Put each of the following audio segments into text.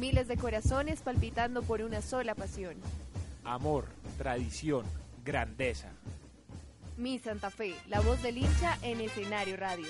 Miles de corazones palpitando por una sola pasión. Amor, tradición, grandeza. Mi Santa Fe, la voz del hincha en escenario radio.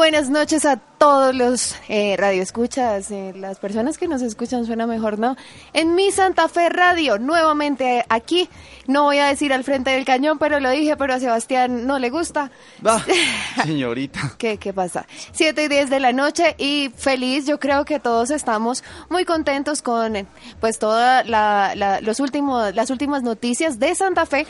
Buenas noches a todos los eh, radioescuchas, eh, las personas que nos escuchan suena mejor, ¿no? En mi Santa Fe Radio, nuevamente aquí, no voy a decir al frente del cañón, pero lo dije, pero a Sebastián no le gusta. Ah, señorita. ¿Qué, ¿Qué pasa? 7 y 10 de la noche y feliz, yo creo que todos estamos muy contentos con eh, pues todas la, la- los últimos, las últimas noticias de Santa Fe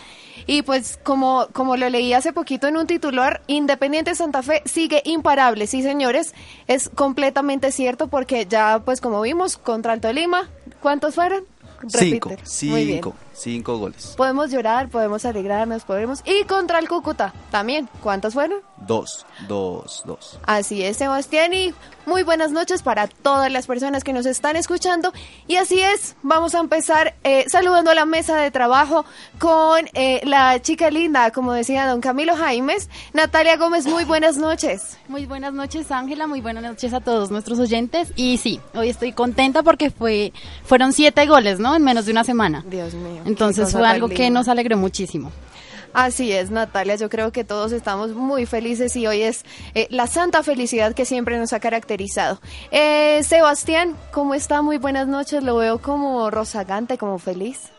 y pues como, como lo leí hace poquito en un titular, Independiente Santa Fe sigue imparable, sí señores, es completamente cierto porque ya pues como vimos contra el Tolima, ¿cuántos fueron? Cinco, Repite. Muy bien. Cinco, goles. Podemos llorar, podemos alegrarnos, podemos... Y contra el Cúcuta también, ¿cuántos fueron? Dos, dos, dos. Así es, Sebastián, y muy buenas noches para todas las personas que nos están escuchando. Y así es, vamos a empezar eh, saludando a la mesa de trabajo con eh, la chica linda, como decía don Camilo Jaimes. Natalia Gómez, muy buenas noches. Muy buenas noches, Ángela. Muy buenas noches a todos nuestros oyentes. Y sí, hoy estoy contenta porque fue, fueron siete goles, ¿no? En menos de una semana. Dios mío. Entonces fue algo que nos alegró muchísimo. Así es, Natalia, yo creo que todos estamos muy felices y hoy es eh, la santa felicidad que siempre nos ha caracterizado. Eh, Sebastián, ¿cómo está? Muy buenas noches, lo veo como rozagante, como feliz.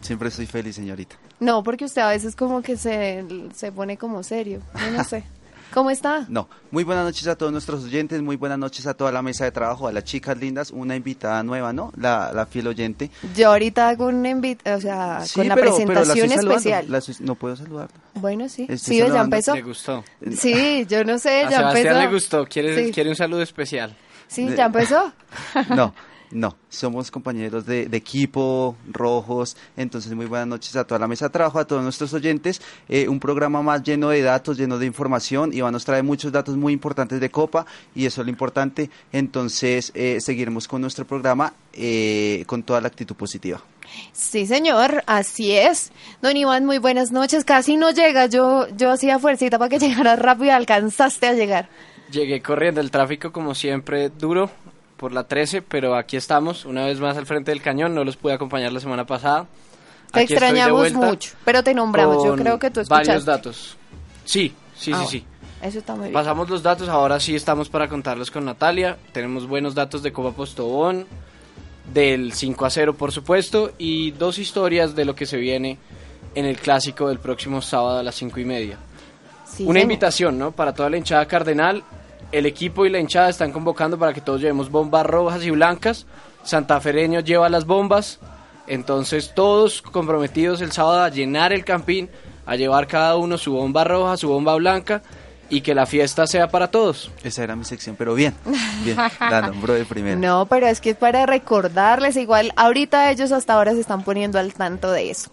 Siempre estoy feliz, señorita. No, porque usted a veces como que se, se pone como serio, yo no sé. ¿Cómo está? No, muy buenas noches a todos nuestros oyentes, muy buenas noches a toda la mesa de trabajo, a las chicas lindas, una invitada nueva, ¿no? La, la fiel oyente. Yo ahorita hago un invite, o sea, Sí, con la pero- pero la presentación especial. la no puedo saludarla. Bueno, sí. Estoy Sí, ya saludando. empezó. Le gustó. Sí, yo no sé, A ya Sebastián empezó. le gustó. Quiere, Sí. quiere un saludo especial. Sí, ya empezó. No, no, somos compañeros de, de equipo, rojos, entonces muy buenas noches a toda la mesa de trabajo, a todos nuestros oyentes, Eh, un programa más lleno de datos, lleno de información, y nos trae muchos datos muy importantes de Copa, y eso es lo importante, entonces eh, seguiremos con nuestro programa eh, con toda la actitud positiva. Sí, señor, así es. Don Iván, muy buenas noches. Casi no llega, yo, yo hacía fuercita para que llegara rápido y alcanzaste a llegar. Llegué corriendo, el tráfico como siempre duro por la 13, pero aquí estamos, una vez más al frente del cañón, no los pude acompañar la semana pasada. Te Aquí extrañamos mucho, pero te nombramos. Yo creo que tú escuchaste. Varios datos. Sí, sí, Ah, sí, sí. Eso está muy bien. Pasamos los datos, ahora sí estamos para contarlos con Natalia. Tenemos buenos datos de Copa Postobón, del 5 a 0 por supuesto, y dos historias de lo que se viene en el clásico del próximo sábado a las 5 y media. Sí, Una señor. invitación, ¿no? Para toda la hinchada cardenal. El equipo y la hinchada están convocando para que todos llevemos bombas rojas y blancas. Santafereño lleva las bombas. Entonces todos comprometidos el sábado a llenar el campín, a llevar cada uno su bomba roja, su bomba blanca y que la fiesta sea para todos. Esa era mi sección, pero bien, bien, la nombró de primera. No, pero es que es para recordarles, igual ahorita ellos hasta ahora se están poniendo al tanto de eso.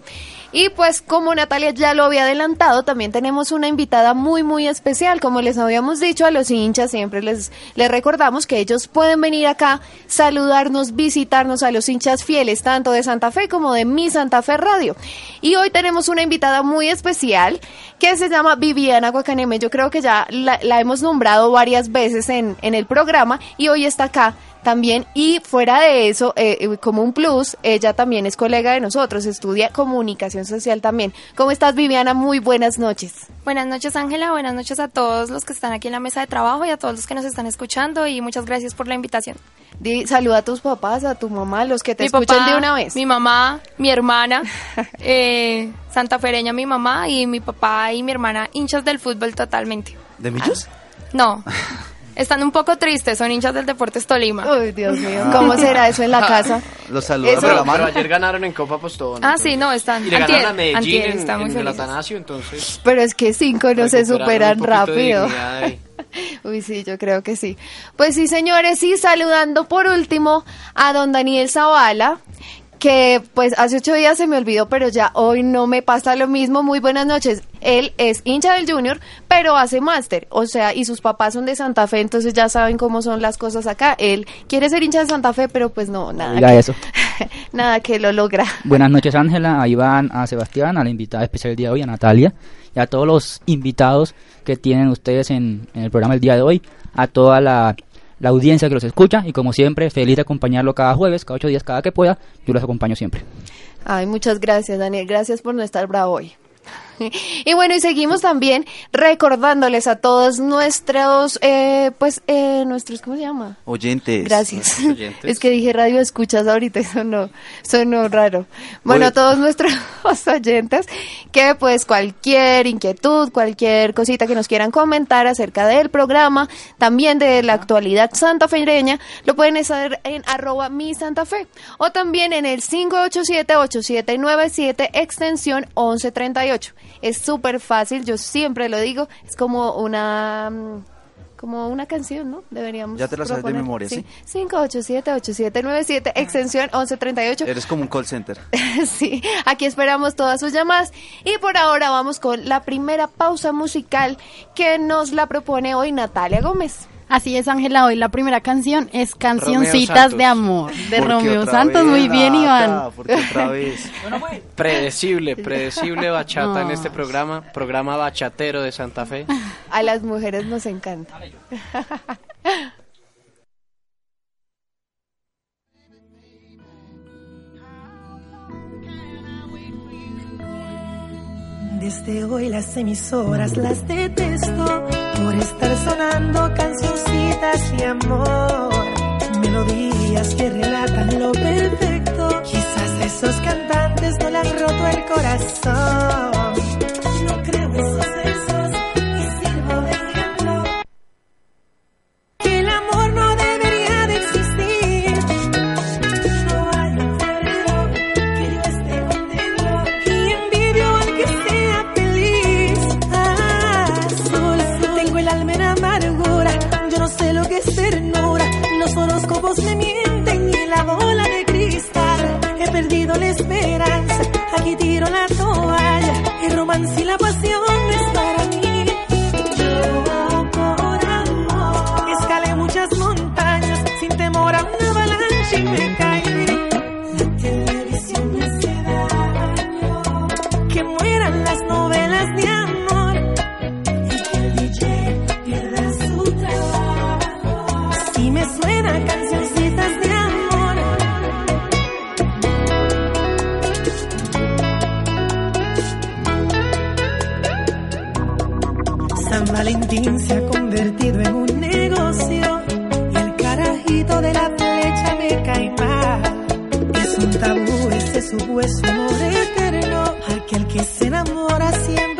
Y pues como Natalia ya lo había adelantado, también tenemos una invitada muy muy especial. Como les habíamos dicho a los hinchas, siempre les, les recordamos que ellos pueden venir acá, saludarnos, visitarnos a los hinchas fieles, tanto de Santa Fe como de Mi Santa Fe Radio. Y hoy tenemos una invitada muy especial que se llama Viviana Guacaneme. Yo creo que ya la, la hemos nombrado varias veces en, en el programa y hoy está acá también. Y fuera de eso, eh, eh, como un plus, ella también es colega de nosotros, estudia comunicación social también. ¿Cómo estás, Viviana? Muy buenas noches. Buenas noches, Ángela. Buenas noches a todos los que están aquí en la mesa de trabajo y a todos los que nos están escuchando. Y muchas gracias por la invitación. Di- saluda a tus papás, a tu mamá, los que te mi escuchan papá, de una vez. Mi mamá, mi hermana, eh, santafereña mi mamá y mi papá y mi hermana hinchas del fútbol totalmente. ¿De Millos? No, están un poco tristes, son hinchas del Deportes Tolima. Uy, Dios mío, ¿cómo será eso en la casa? Los saludos Eso- Pero, pero mano. ayer ganaron en Copa Postón. Ah, sí, no, están. Y le antier, ganaron a Medellín antier, en, están muy en el. Atanasio, entonces... Pero es que cinco no se superan rápido. Uy, sí, yo creo que sí. Pues sí, señores, y saludando por último a don Daniel Zavala, que pues hace ocho días se me olvidó, pero ya hoy no me pasa lo mismo. Muy buenas noches. Él es hincha del Junior, pero hace máster, o sea, y sus papás son de Santa Fe, entonces ya saben cómo son las cosas acá. Él quiere ser hincha de Santa Fe, pero pues no, nada. Que- eso. nada que lo logra. Buenas noches Ángela, a Iván, a Sebastián, a la invitada especial del día de hoy, a Natalia, y a todos los invitados que tienen ustedes en, en el programa el día de hoy, a toda la, la audiencia que los escucha, y como siempre, feliz de acompañarlo cada jueves, cada ocho días, cada que pueda, yo los acompaño siempre. Ay, muchas gracias, Daniel. Gracias por no estar bravo hoy. Y bueno, y seguimos también recordándoles a todos nuestros, eh, pues, eh, nuestros, ¿cómo se llama? Oyentes. Gracias. oyentes. Es que dije radio escuchas ahorita, eso no, sonó raro. Bueno, Oye. a todos nuestros oyentes, que pues cualquier inquietud, cualquier cosita que nos quieran comentar acerca del programa, también de la actualidad santafeña, lo pueden hacer en arroba mi Santa Fe, o también en el 587-8797 extensión 1138. Es súper fácil, yo siempre lo digo, es como una... mm, como una canción, ¿no? Deberíamos Ya te la sabes de memoria, ¿sí? 587-8797, extensión 1138. Eres como un call center. sí, aquí esperamos todas sus llamadas. Y por ahora vamos con la primera pausa musical que nos la propone hoy Natalia Gómez. Así es, Ángela, hoy la primera canción es Cancioncitas de Amor de ¿Por qué Romeo Santos. vez, Muy bien, Nata? Iván. ¿Por qué otra vez? Predecible, predecible bachata en este programa, programa bachatero de Santa Fe. A las mujeres nos encanta. Desde hoy las emisoras las detesto por estar sonando cancioncitas de amor, melodías que relatan lo perfecto. Quizás esos cantantes no le han roto el corazón. Música ese supuesto amor eterno. Aquel que se enamora siempre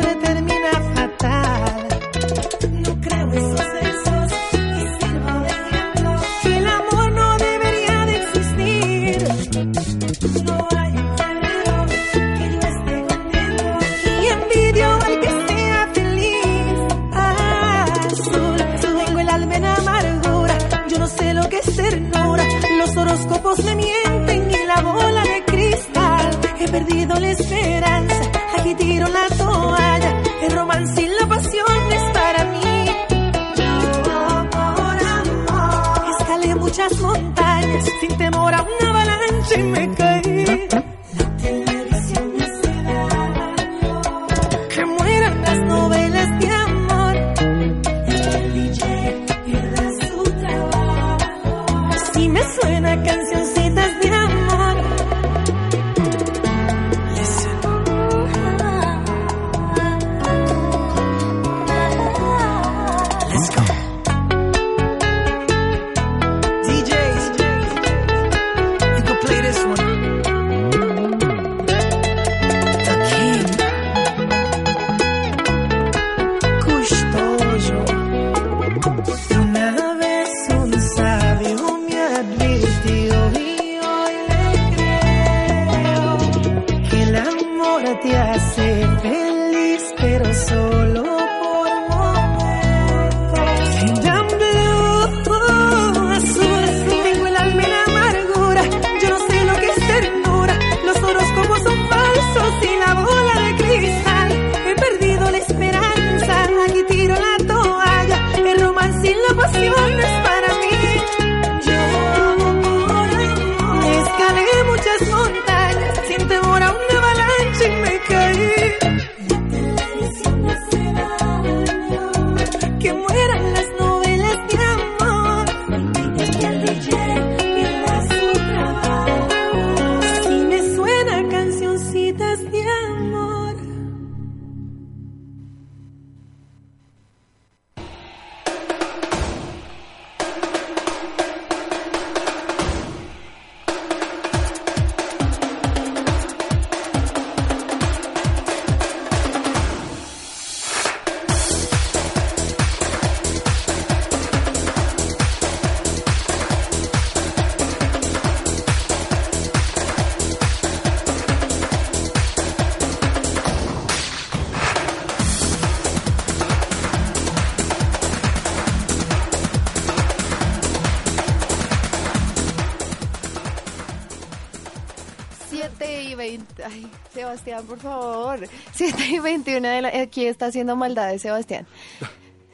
Sebastián, por favor. 7 y 21 de la... Aquí está haciendo maldades, Sebastián.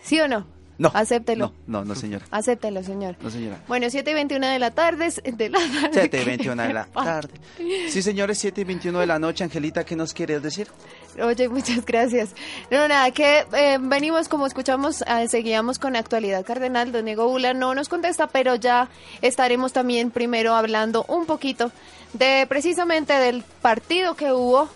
¿Sí o no? No. Acéptelo. No, no, no, señor. Acéptelo, señor. No, señora. Bueno, 7 y 21 de la tarde. De la tarde 7 y 21 de la tarde. Sí, señores, 7 y 21 de la noche. Angelita, ¿qué nos quieres decir? Oye, muchas gracias. No, nada, que eh, venimos, como escuchamos, eh, seguíamos con Actualidad Cardenal. Don Diego Bula no nos contesta, pero ya estaremos también primero hablando un poquito de precisamente del partido que hubo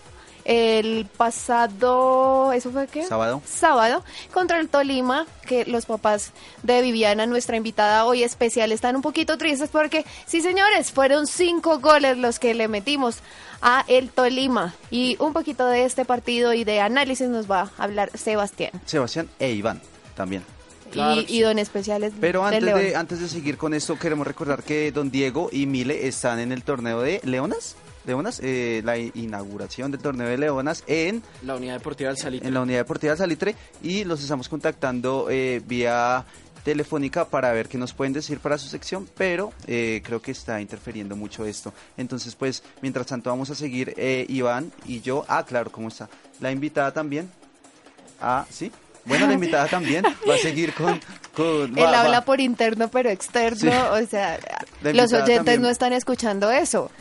el pasado, ¿eso fue qué? Sábado. Sábado, contra el Tolima, que los papás de Viviana, nuestra invitada hoy especial, están un poquito tristes porque, sí señores, fueron cinco goles los que le metimos a el Tolima. Y un poquito de este partido y de análisis nos va a hablar Sebastián. Sebastián e Iván también. y, y don especiales Pero antes de, antes de seguir con esto, queremos recordar que don Diego y Mile están en el torneo de Leonas. Leonas, eh, la inauguración del torneo de Leonas en, La unidad deportiva del Salitre. en la unidad deportiva Salitre y los estamos contactando eh, vía telefónica para ver qué nos pueden decir para su sección, pero eh, creo que está interfiriendo mucho esto. Entonces, pues, mientras tanto vamos a seguir eh, Iván y yo. Ah, claro, ¿cómo está? La invitada también. Ah, sí. Bueno, la invitada también va a seguir con... con Él va- va- habla por interno, pero externo. Sí. O sea, los oyentes también. no están escuchando eso.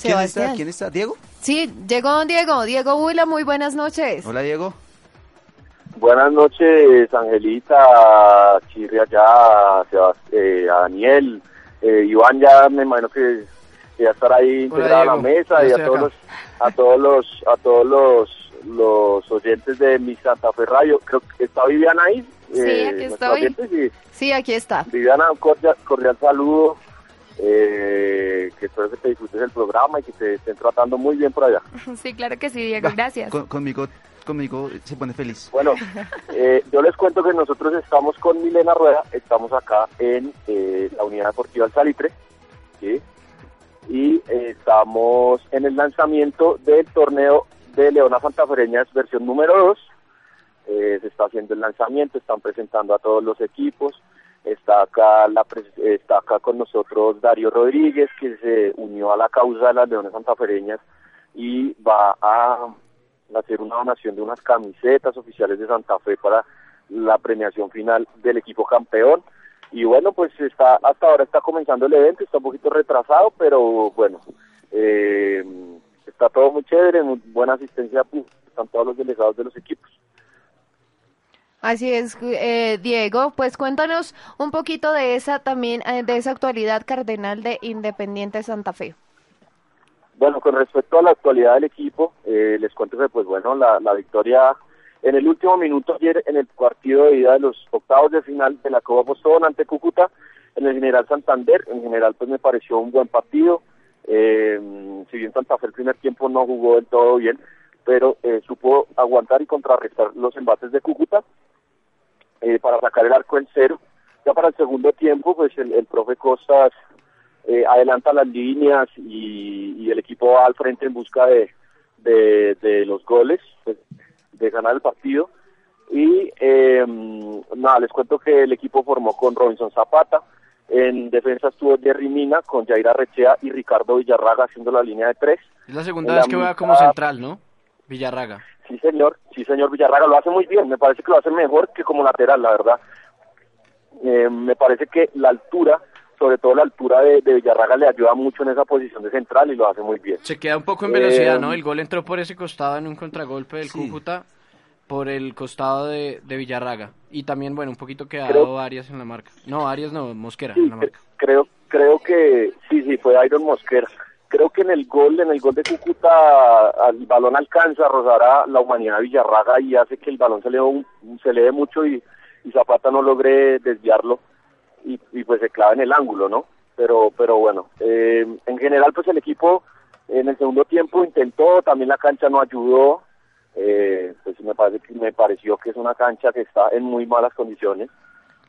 ¿Quién Sebastián. está? ¿Quién está? ¿Diego? Sí, llegó don Diego. Diego Bula, muy buenas noches. Hola, Diego. Buenas noches, Angelita, Chirri allá, Sebas- eh, a Daniel, eh, Iván ya me imagino que ya estará ahí integrado a la mesa Ya y a todos los, a todos los, a todos los, los oyentes de mi Santa Fe Radio. Creo que está Viviana ahí. Sí, eh, aquí estoy. Sí, aquí está. Viviana, un cordial, cordial saludo. Eh, que espero que te disfrutes del programa y que te estén tratando muy bien por allá. Sí, claro que sí, Diego, gracias. Con- conmigo, conmigo se pone feliz. Bueno, eh, yo les cuento que nosotros estamos con Milena Rueda, estamos acá en eh, la Unidad Deportiva El Salitre, ¿sí? y eh, estamos en el lanzamiento del torneo de Leona Santafereñas versión número 2. Eh, se está haciendo el lanzamiento, están presentando a todos los equipos. Está acá, la está acá con nosotros Darío Rodríguez, que se unió a la causa de las Leonas Santafereñas y va a hacer una donación de unas camisetas oficiales de Santa Fe para la premiación final del equipo campeón. y bueno, pues está hasta ahora está comenzando el evento, está un poquito retrasado, pero bueno, eh, está todo muy chévere, muy buena asistencia, pues, están todos los delegados de los equipos. Así es, eh, Diego, pues cuéntanos un poquito de esa también, eh, de esa actualidad cardenal de Independiente Santa Fe. Bueno, con respecto a la actualidad del equipo, eh, les cuento que pues bueno, la, la victoria en el último minuto ayer en el partido de ida de los octavos de final de la Copa Postón ante Cúcuta, en el General Santander, en general pues me pareció un buen partido, eh, si bien Santa Fe el primer tiempo no jugó del todo bien, pero eh, supo aguantar y contrarrestar los embates de Cúcuta eh, para sacar el arco en cero. Ya para el segundo tiempo, pues el, el profe Costas eh, adelanta las líneas y, y el equipo va al frente en busca de, de, de los goles, pues, de ganar el partido. Y eh, nada, les cuento que el equipo formó con Robinson Zapata, en defensa estuvo Jerry Mina con Jair Arrechea y Ricardo Villarraga haciendo la línea de tres. Es la segunda En vez la que juega como mitad- central, ¿no? Villarraga. Sí, señor, sí, señor Villarraga lo hace muy bien, me parece que lo hace mejor que como lateral, la verdad. Eh, me parece que la altura, sobre todo la altura de, de Villarraga, le ayuda mucho en esa posición de central y lo hace muy bien. Se queda un poco en velocidad, Eh, ¿no? El gol entró por ese costado en un contragolpe del Cúcuta, por el costado de, de Villarraga. Y también, bueno, un poquito quedado Creo- Arias en la marca. No, Arias no, Mosquera en la marca. Creo, creo que sí, sí, fue Iron Mosquera. Creo que en el gol, en el gol de Cúcuta, el balón alcanza a rozar a la humanidad de Villarraga y hace que el balón se le, dé mucho y, y Zapata no logre desviarlo y, y pues se clava en el ángulo, ¿no? Pero, pero bueno, eh, en general pues el equipo en el segundo tiempo intentó, también la cancha no ayudó, eh, pues me parece que me pareció que es una cancha que está en muy malas condiciones,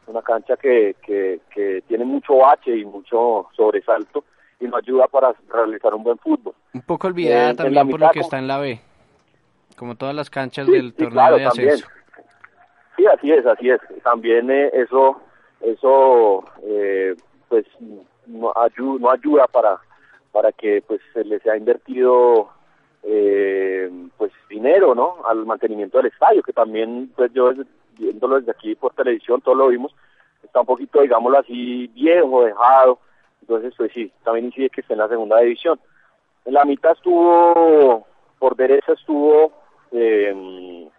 una cancha que, que, que tiene mucho bache y mucho sobresalto y no ayuda para realizar un buen fútbol. Un poco olvidada también por lo que como- está en la B. Como todas las canchas Sí, del torneo claro, de también. ascenso. Sí, así es, así es. También eh, eso, eso, eh, pues, no, ayu- no ayuda para, para que, pues, se les ha invertido, eh, pues, dinero, ¿no? Al mantenimiento del estadio, que también, pues, yo viéndolo desde aquí por televisión, todo lo vimos, está un poquito, digámoslo así, viejo, dejado. Entonces, pues sí, también incide que esté en la segunda división. En la mitad estuvo, por derecha estuvo, eh,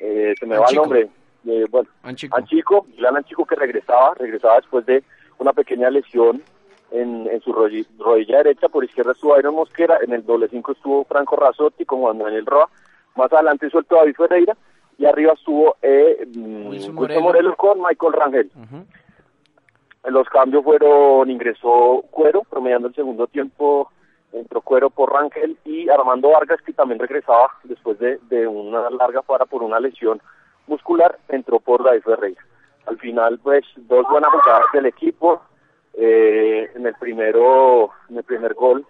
eh, se me va el nombre, eh, bueno, Anchico. Anchico, Ilan Anchico que regresaba, regresaba después de una pequeña lesión en, en su rodilla, rodilla derecha, por izquierda estuvo Iron Mosquera, en el doble cinco estuvo Franco Razotti con Juan Manuel Roa, más adelante suelto David Ferreira, y arriba estuvo eh, mm, Wilson Wilson Morelo. Morelo con Michael Rangel. Los cambios fueron, ingresó Cuero, promediando el segundo tiempo, entró Cuero por Rangel y Armando Vargas, que también regresaba después de, una larga para por una lesión muscular, entró por David Ferreira. Al final, pues, dos buenas jugadas del equipo. Eh, en el primero, en el primer gol,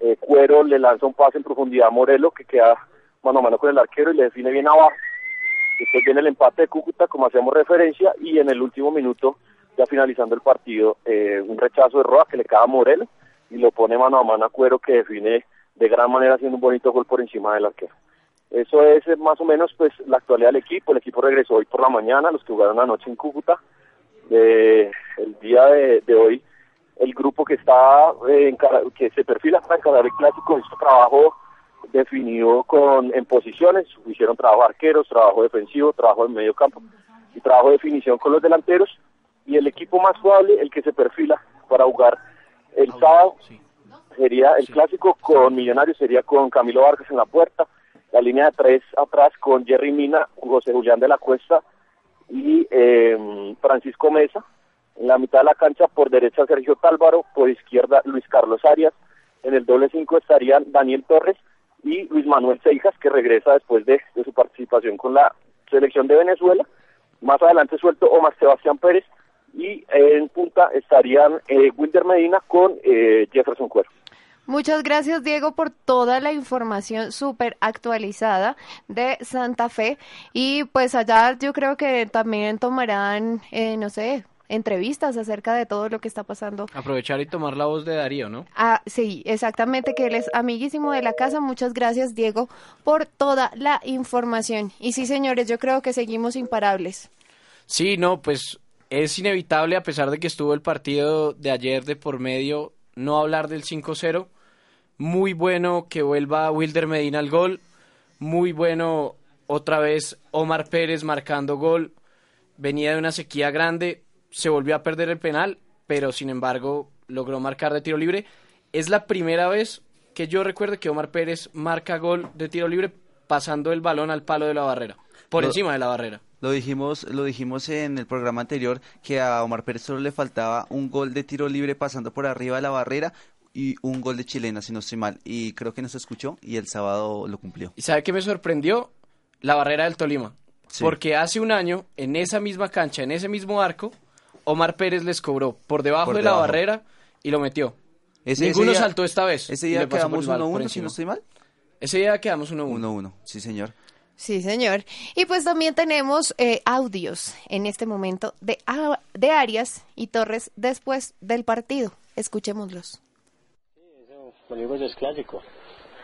eh, Cuero le lanza un pase en profundidad a Morelo, que queda mano a mano con el arquero y le define bien abajo. Después viene el empate de Cúcuta, como hacíamos referencia, y en el último minuto, ya finalizando el partido, eh, un rechazo de Roa que le cae a Morelo y lo pone mano a mano a Cuero, que define de gran manera haciendo un bonito gol por encima del arquero. Eso es eh, más o menos pues la actualidad del equipo. El equipo regresó hoy por la mañana, los que jugaron anoche en Cúcuta. El día de, hoy, el grupo que está eh, encara- que se perfila para encarar el clásico hizo trabajo definido con en posiciones, hicieron trabajo arqueros, trabajo defensivo, trabajo en medio campo y trabajo de definición con los delanteros y el equipo más probable, el que se perfila para jugar el sábado sería el clásico con Millonarios sería con Camilo Vargas en la puerta, la línea de tres atrás con Jerry Mina, José Julián de la Cuesta y eh, Francisco Mesa. En la mitad de la cancha por derecha Sergio Tálvaro, por izquierda Luis Carlos Arias. En el doble cinco estarían Daniel Torres y Luis Manuel Seijas, que regresa después de, de su participación con la selección de Venezuela. Más adelante suelto Omar Sebastián Pérez y eh, en punta estarían eh, Wilder Medina con eh, Jefferson Cuero. Muchas gracias, Diego, por toda la información súper actualizada de Santa Fe. Y pues allá yo creo que también tomarán, eh, no sé, entrevistas acerca de todo lo que está pasando. Aprovechar y tomar la voz de Darío, ¿no? Ah, sí, exactamente, que él es amiguísimo de la casa. Muchas gracias, Diego, por toda la información. Y sí, señores, yo creo que seguimos imparables. Sí, no, pues es inevitable, a pesar de que estuvo el partido de ayer de por medio, no hablar del 5-0. Muy bueno que vuelva Wilder Medina al gol. Muy bueno otra vez Omar Pérez marcando gol. Venía de una sequía grande, se volvió a perder el penal, pero sin embargo logró marcar de tiro libre. Es la primera vez que yo recuerdo que Omar Pérez marca gol de tiro libre pasando el balón al palo de la barrera, por encima de la barrera. Lo dijimos, lo dijimos en el programa anterior que a Omar Pérez solo le faltaba un gol de tiro libre pasando por arriba de la barrera y un gol de chilena, si no estoy mal. Y creo que nos escuchó y el sábado lo cumplió. ¿Y sabe qué me sorprendió? La barrera del Tolima. Sí. Porque hace un año, en esa misma cancha, en ese mismo arco, Omar Pérez les cobró por debajo Por de la barrera y lo metió. Ese- Ninguno ese día- saltó esta vez. Ese día quedamos el- por 1-1, si no estoy mal. Ese día quedamos 1-1. 1-1, sí señor. Sí, señor. Y pues también tenemos eh, audios en este momento de, de Arias y Torres después del partido. Escuchémoslos. Digo, eso es clásico.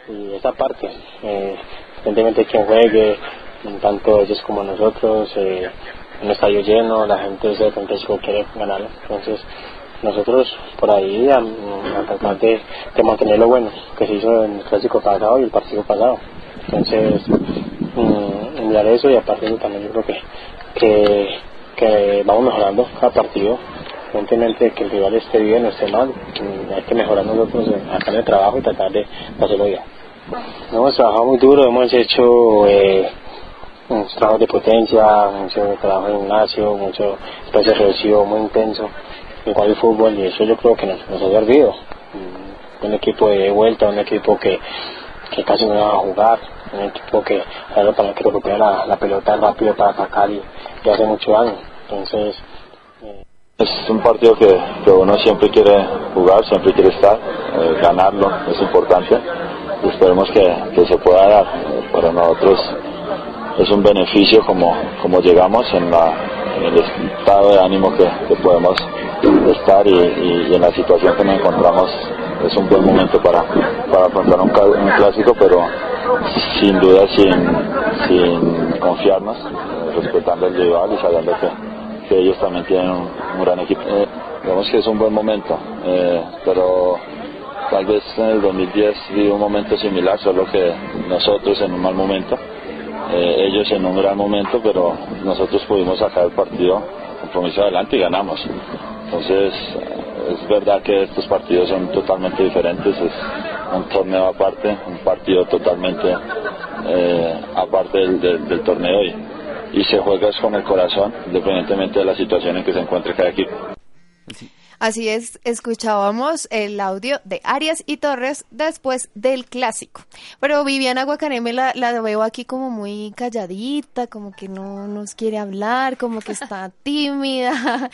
Y esa parte, eh, independientemente de quién juegue, tanto ellos como nosotros, eh, un estadio lleno, la gente ese clásico quiere ganarlo. Entonces, nosotros por ahí a, a tratar de, de mantener lo bueno que se hizo en el clásico pasado y el partido pasado. Entonces, mm, enviar eso y aparte de también yo creo que, que, vamos mejorando cada partido. Evidentemente que el rival esté bien o esté mal, mm, hay que mejorar nosotros acá en el trabajo y tratar de, de hacerlo bien. Hemos trabajado muy duro, hemos hecho eh, un trabajo de potencia, mucho trabajo en gimnasio, mucho espacio reducido muy intenso, igual el fútbol y eso yo creo que nos, nos ha servido. Mm, Un equipo de vuelta, un equipo que, que casi no va a jugar, un equipo que sabe para que recupera la, pelota rápido para atacar y, y hace mucho daño. Entonces, Es un partido que, que uno siempre quiere jugar, siempre quiere estar, eh, ganarlo es importante y esperemos que, que se pueda dar. Eh, Para nosotros es un beneficio como, como llegamos en, la, el estado de ánimo que, que podemos estar y en la situación que nos encontramos es un buen momento para, para afrontar un, clásico, pero sin duda sin, sin confiarnos, eh, respetando el rival y sabiendo que, que ellos también tienen un, gran equipo. Eh, digamos que es un buen momento, eh, pero tal vez en el 2010 viví un momento similar, solo que nosotros en un mal momento, eh, ellos en un gran momento, pero nosotros pudimos sacar el partido compromiso adelante y ganamos. Entonces, es verdad que estos partidos son totalmente diferentes, es un torneo aparte, un partido totalmente eh, aparte del, del- torneo y, se juega con el corazón, independientemente de la situación en que se encuentre cada equipo. Así es, escuchábamos el audio de Arias y Torres después del clásico. Pero Viviana Guacaneme la, la veo aquí como muy calladita, como que no nos quiere hablar, como que está tímida.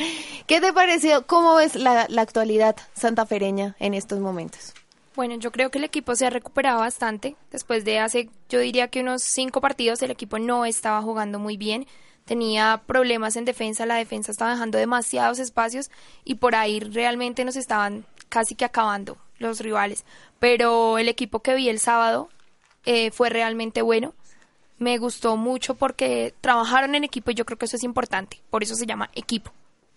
¿Qué te pareció? ¿Cómo ves la, la actualidad santafereña en estos momentos? Bueno, yo creo que el equipo se ha recuperado bastante. Después de hace, yo diría que unos cinco partidos, el equipo no estaba jugando muy bien. Tenía problemas en defensa, la defensa estaba dejando demasiados espacios y por ahí realmente nos estaban casi que acabando los rivales. Pero el equipo que vi el sábado eh, fue realmente bueno. Me gustó mucho porque trabajaron en equipo y yo creo que eso es importante. Por eso se llama equipo.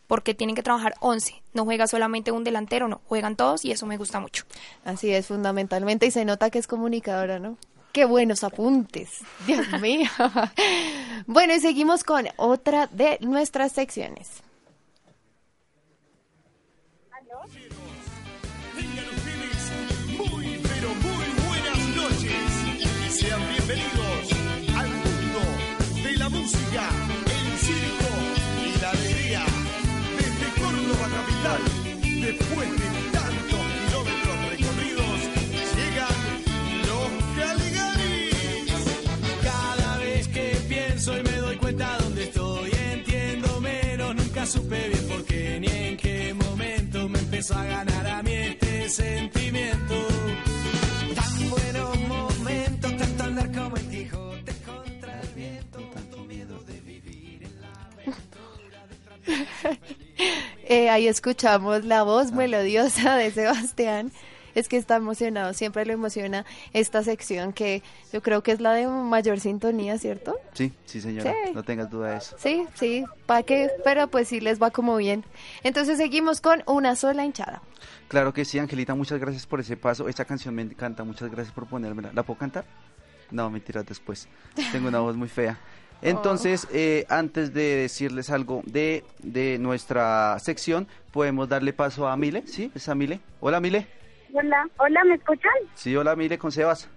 Porque tienen que trabajar 11. No juega solamente un delantero, no. Juegan todos y eso me gusta mucho. Así es, fundamentalmente, y se nota que es comunicadora, ¿no? Qué buenos apuntes, Dios mío. bueno, y seguimos con otra de nuestras secciones. Muy, pero muy buenas noches. Sean bienvenidos al mundo de la música, el circo y la alegría. Desde Córdoba capital, después de nunca supe bien por qué ni en qué momento me empezó a ganar a mí este sentimiento. Tan buenos momentos, tanto andar como el Quijote contra el viento, tanto miedo de vivir en la Eh, ahí escuchamos la voz melodiosa de Sebastián Es que está emocionado, siempre le emociona esta sección que yo creo que es la de mayor sintonía, ¿cierto? Sí, sí señora, Sí. no tengas duda de eso. Sí, sí, ¿para qué? Pero pues sí les va como bien. Entonces seguimos con una sola hinchada. Claro que sí, Angelita, muchas gracias por ese paso. Esta canción me encanta, muchas gracias por ponérmela. ¿La puedo cantar? No, mentiras después. Tengo una voz muy fea. Entonces, eh, antes de decirles algo de, de nuestra sección, podemos darle paso a Mile, ¿sí? ¿Es a Mile? Hola, Mile. Hola, hola, ¿me escuchan? Sí, hola, Mile, con Sebas.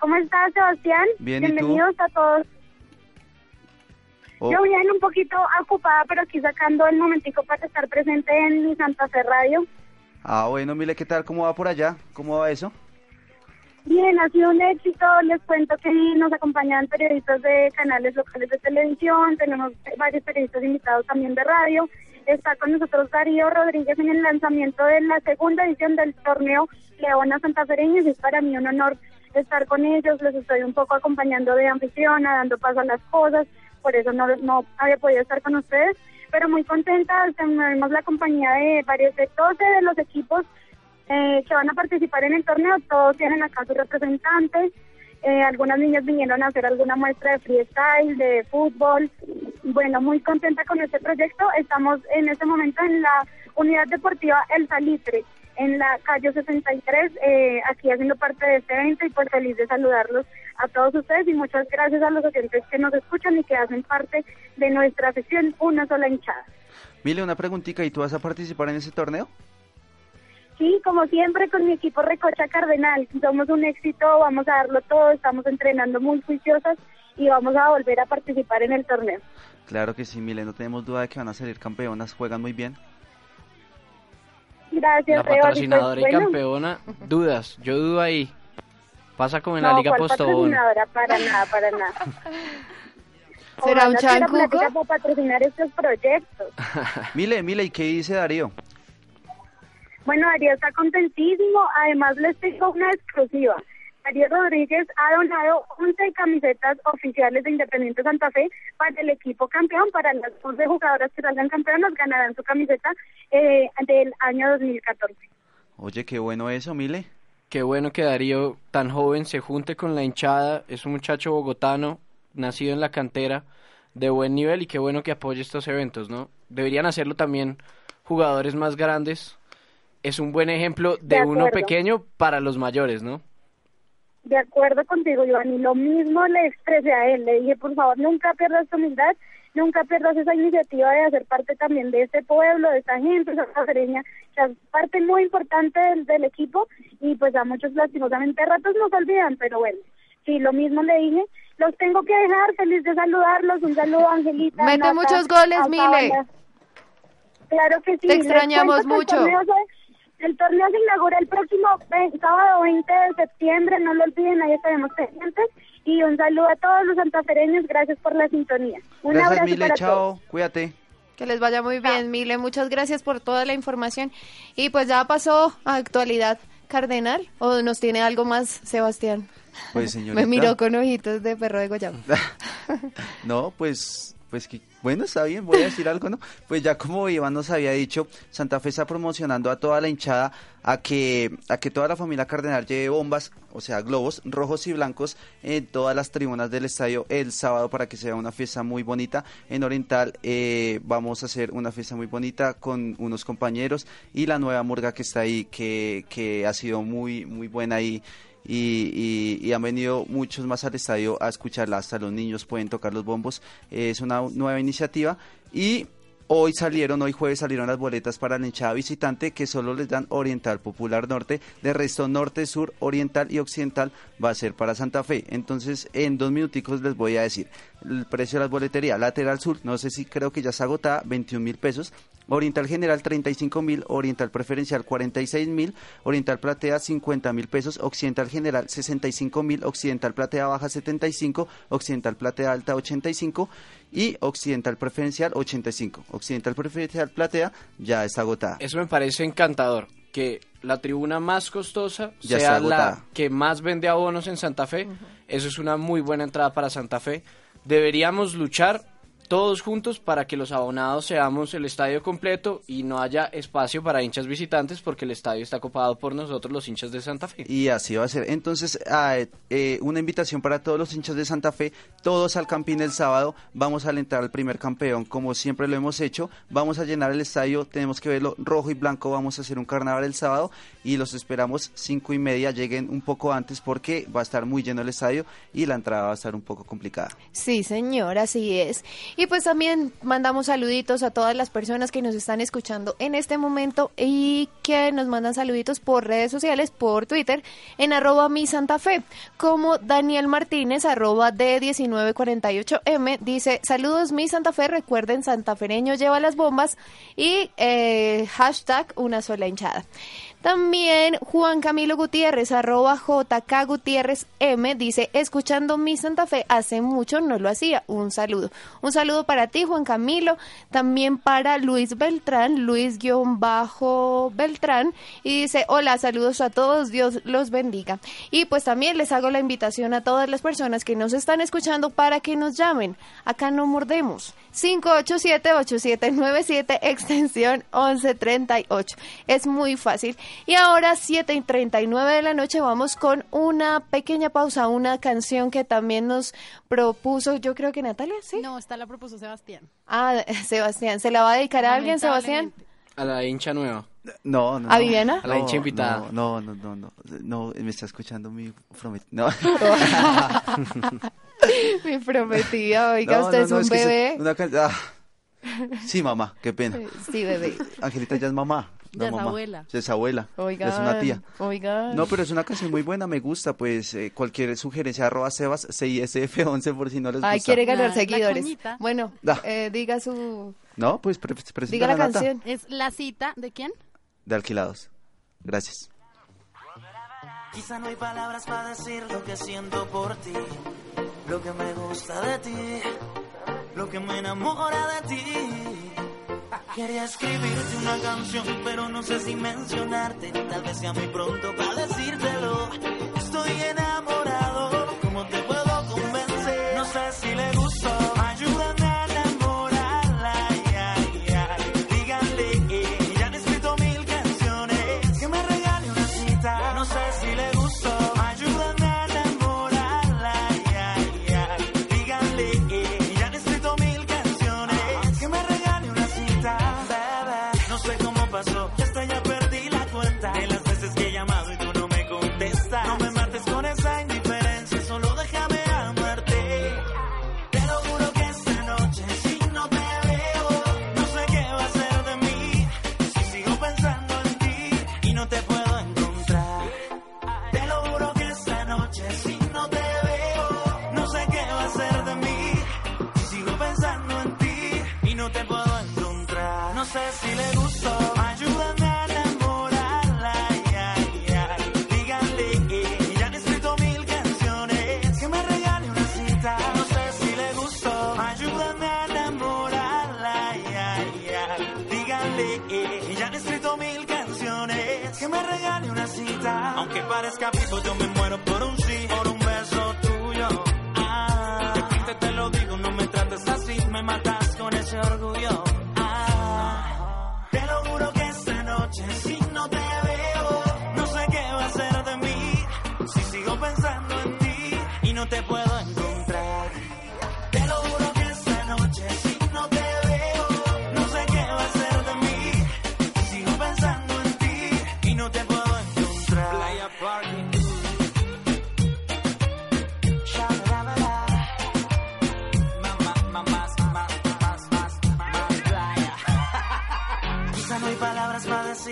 ¿Cómo estás, Sebastián? Bien, ¿y tú? Bienvenidos a todos. Oh, Yo bien un poquito ocupada, pero aquí sacando el momentico para estar presente en mi Santa Fe Radio. Ah, bueno, Mile, ¿qué tal? ¿Cómo va por allá? ¿Cómo va eso? Bien, ha sido un éxito. Les cuento que nos acompañan periodistas de canales locales de televisión, tenemos varios periodistas invitados también de radio. Está con nosotros Darío Rodríguez en el lanzamiento de la segunda edición del torneo Leona Santafereños. Es para mí un honor estar con ellos. Les estoy un poco acompañando de anfitriona, dando paso a las cosas. Por eso no, no había podido estar con ustedes. Pero muy contenta. Tenemos la compañía de varios, de 12 de los equipos eh, que van a participar en el torneo. Todos tienen acá su representante. Eh, algunas niñas vinieron a hacer alguna muestra de freestyle, de fútbol. Bueno, muy contenta con este proyecto. Estamos en este momento en la unidad deportiva El Salitre, en la calle 63, eh, aquí haciendo parte de este evento y pues feliz de saludarlos a todos ustedes y muchas gracias a los oyentes que nos escuchan y que hacen parte de nuestra sección Una sola hinchada. Mile, una preguntita, ¿y tú vas a participar en ese torneo? Sí, como siempre con mi equipo Recocha Cardenal, somos un éxito, vamos a darlo todo, estamos entrenando muy juiciosas y vamos a volver a participar en el torneo. Claro que sí, Mile, no tenemos duda de que van a salir campeonas, juegan muy bien. Gracias, La y pues, patrocinadora y bueno, campeona, dudas, yo dudo ahí. Pasa como en no, la Liga ¿cuál Postobón. patrocinadora? Para nada, para nada. ¿Será un Ojalá tuviera chancuco? para patrocinar estos proyectos. Mile, Mile, ¿y qué dice Darío? Bueno, Darío está contentísimo. Además, les tengo una exclusiva. Darío Rodríguez ha donado 11 camisetas oficiales de Independiente Santa Fe para el equipo campeón. Para las 11 jugadoras que salgan campeonas ganarán su camiseta eh, del año 2014. Oye, qué bueno eso, Mile. Qué bueno que Darío, tan joven, se junte con la hinchada. Es un muchacho bogotano, nacido en la cantera, de buen nivel y qué bueno que apoye estos eventos, ¿no? Deberían hacerlo también jugadores más grandes. Es un buen ejemplo de, De uno pequeño para los mayores, ¿no? De acuerdo contigo, Iván, y lo mismo le expresé a él. Le dije, por favor, nunca pierdas tu humildad, nunca pierdas esa iniciativa de hacer parte también de este pueblo, de esta gente, esa cacereña, que es parte muy importante del, del equipo y pues a muchos lastimosamente a ratos nos olvidan, pero bueno, sí, lo mismo le dije. Los tengo que dejar, feliz de saludarlos, un saludo a Angelita. Mete Nata, muchos goles, Mile. Claro que sí. Te extrañamos mucho. El torneo, se, el torneo se inaugura el próximo sábado 20 de septiembre, no lo olviden, ahí estaremos pendientes. Y un saludo a todos los santafereños, gracias por la sintonía. Un Gracias, abrazo Mile, para todos. chao, cuídate. Que les vaya muy bien, Mile. Muchas gracias por toda la información. Y pues ya pasó a actualidad cardenal. ¿O nos tiene algo más, Sebastián? Pues, señorita. Me miró con ojitos de perro de Goyam. No, pues, pues que, bueno, está bien, voy a decir algo, ¿no? Pues ya como Iván nos había dicho, Santa Fe está promocionando a toda la hinchada a que, a que toda la familia cardenal lleve bombas, o sea, globos rojos y blancos en todas las tribunas del estadio el sábado para que sea una fiesta muy bonita. En Oriental eh, vamos a hacer una fiesta muy bonita con unos compañeros y la nueva murga que está ahí, que, que ha sido muy, muy buena ahí y, y- y han venido muchos más al estadio a escucharla, hasta los niños pueden tocar los bombos, Eh, es una nueva iniciativa y hoy salieron, hoy jueves salieron las boletas para la hinchada visitante que solo les dan Oriental Popular Norte, de resto Norte, Sur, Oriental y Occidental va a ser para Santa Fe, entonces en dos minuticos les voy a decir el precio de las boleterías, lateral sur, no sé si creo que ya está agotada, 21 mil pesos, Oriental General 35 mil, Oriental Preferencial 46 mil, Oriental Platea 50 mil pesos, Occidental General 65 mil, Occidental Platea Baja 75, Occidental Platea Alta 85 y Occidental Preferencial 85. Occidental Preferencial Platea ya está agotada. Eso me parece encantador, que la tribuna más costosa Ya sea la que más vende abonos en Santa Fe. Eso es una muy buena entrada para Santa Fe. Deberíamos luchar todos juntos para que los abonados seamos el estadio completo y no haya espacio para hinchas visitantes porque el estadio está copado por nosotros los hinchas de Santa Fe. Y así va a ser. Entonces, ah, eh, una invitación para todos los hinchas de Santa Fe, todos al Campín el sábado, vamos a alentar al primer campeón como siempre lo hemos hecho, vamos a llenar el estadio, tenemos que verlo rojo y blanco, vamos a hacer un carnaval el sábado y los esperamos cinco y media, lleguen un poco antes porque va a estar muy lleno el estadio y la entrada va a estar un poco complicada. Sí, señor, así es. Y pues también mandamos saluditos a todas las personas que nos están escuchando en este momento y que nos mandan saluditos por redes sociales, por Twitter, en arroba mi Santa Fe, como Daniel Martínez, arroba D1948M, dice, saludos mi Santa Fe, recuerden, santafereño lleva las bombas y eh, hashtag una sola hinchada. También Juan Camilo Gutiérrez, arroba JK Gutiérrez M, dice, escuchando mi Santa Fe, hace mucho no lo hacía. Un saludo. Un saludo para ti, Juan Camilo. También para Luis Beltrán, Luis-Beltrán. Y dice, hola, saludos a todos, Dios los bendiga. Y pues también les hago la invitación a todas las personas que nos están escuchando para que nos llamen. Acá no mordemos. 587-8797, extensión 1138. Es muy fácil. Y ahora, 7 y 39 de la noche, vamos con una pequeña pausa, una canción que también nos propuso, yo creo que Natalia, ¿sí? No, esta la propuso Sebastián. Ah, Sebastián. ¿Se la va a dedicar a alguien, Sebastián? A la hincha nueva. No, no. ¿A Viviana? A la hincha invitada. No, no, no, no, no, me está escuchando mi prometido. No. Mi prometida, oiga, No, usted no, es no, un bebé. una ah. Sí, mamá, qué pena. Sí, bebé. Angelita ya es mamá. No Ya es mamá. abuela. Ya es abuela. Oiga. Ya es una tía. Oiga. No, pero es una canción muy buena, me gusta, pues eh, cualquier sugerencia arroba sebas CISF11 por si no les gusta. Ay, quiere ganar La- la seguidores. Bueno, Ah. eh, diga su... No, pues pre presenta Diga la Nata, canción. Es la cita de quién? De alquilados. Gracias. Quizá no hay palabras para decir lo que siento por ti, lo que me gusta de ti, lo que me enamora de ti. Quería escribirte una canción, pero no sé si mencionarte. Tal vez sea muy pronto para decírtelo.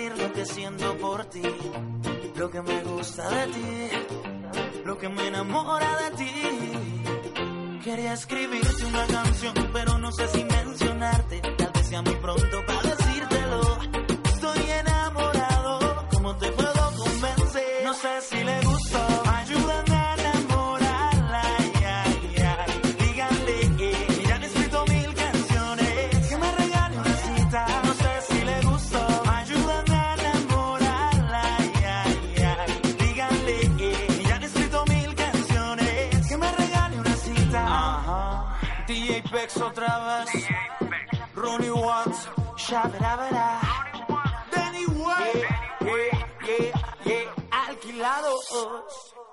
Lo que siento por ti, lo que me gusta de ti, lo que me enamora de ti. Quería escribirte una canción, pero no sé si mencionarte. Tal vez sea muy pronto para decírtelo. Shabra Danny White, yeah, yeah, yeah, alquilados.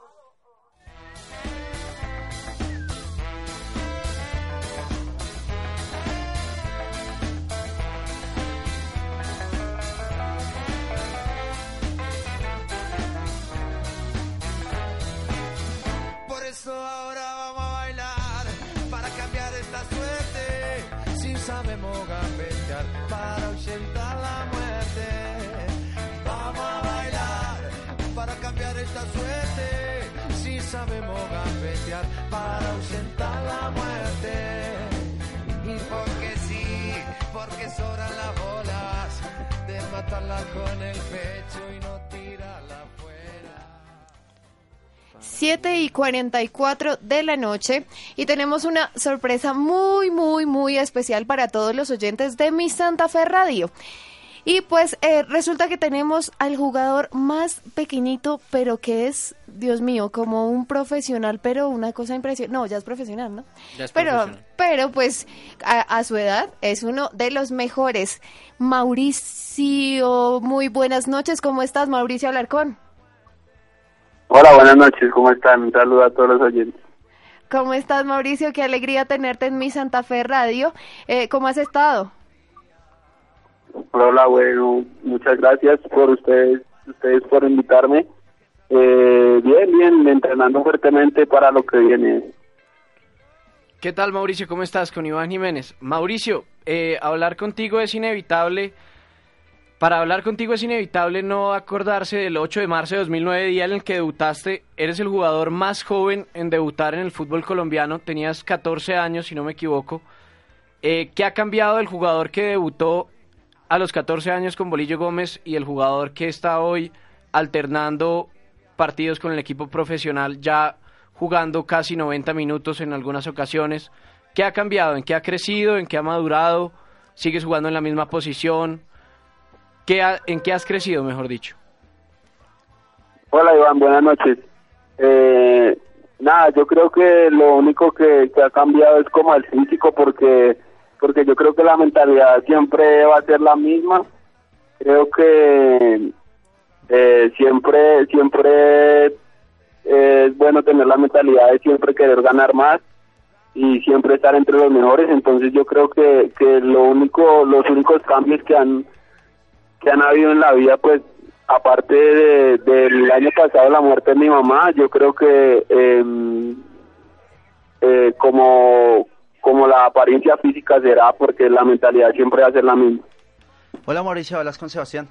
Suerte. Si sabemos gambetear para ahuyentar la muerte. Y porque sí, porque sobran las bolas de matarla con el pecho y no tirarla fuera. 7 y 44 de la noche y tenemos una sorpresa muy, muy, muy especial para todos los oyentes de Mi Santa Fe Radio. Y pues eh, resulta que tenemos al jugador más pequeñito, pero que es, Dios mío, como un profesional, pero una cosa impresionante. No, ya es profesional, ¿no? Ya es pero, profesional. pero pues a, a su edad es uno de los mejores. Mauricio, muy buenas noches. ¿Cómo estás, Mauricio Alarcón? Hola, buenas noches, ¿cómo están? Un saludo a todos los oyentes. ¿Cómo estás, Mauricio? Qué alegría tenerte en mi Santa Fe Radio. Eh, ¿Cómo has estado? Hola, bueno, muchas gracias por ustedes, ustedes por invitarme. Eh, bien, bien, entrenando fuertemente para lo que viene. ¿Qué tal, Mauricio? ¿Cómo estás? Con Iván Jiménez. Mauricio, eh, hablar contigo es inevitable. Para hablar contigo es inevitable no acordarse del 8 de marzo de 2009, día en el que debutaste. Eres el jugador más joven en debutar en el fútbol colombiano. Tenías 14 años, si no me equivoco. Eh, ¿Qué ha cambiado el jugador que debutó a los 14 años con Bolillo Gómez y el jugador que está hoy alternando partidos con el equipo profesional, ya jugando casi 90 minutos en algunas ocasiones? ¿Qué ha cambiado? ¿En qué ha crecido? ¿En qué ha madurado? ¿Sigues jugando en la misma posición? ¿Qué ha- ¿En qué has crecido, mejor dicho? Hola, Iván, buenas noches. Eh, nada, yo creo que lo único que, que ha cambiado es como el físico, porque porque yo creo que la mentalidad siempre va a ser la misma. Creo que eh, siempre siempre es bueno tener la mentalidad de siempre querer ganar más y siempre estar entre los mejores. Entonces yo creo que, que lo único, los únicos cambios que han que han habido en la vida, pues aparte de- del año pasado la muerte de mi mamá, yo creo que em, eh, como como la apariencia física será, porque la mentalidad siempre va a ser la misma. Hola Mauricio, hablas con Sebastián.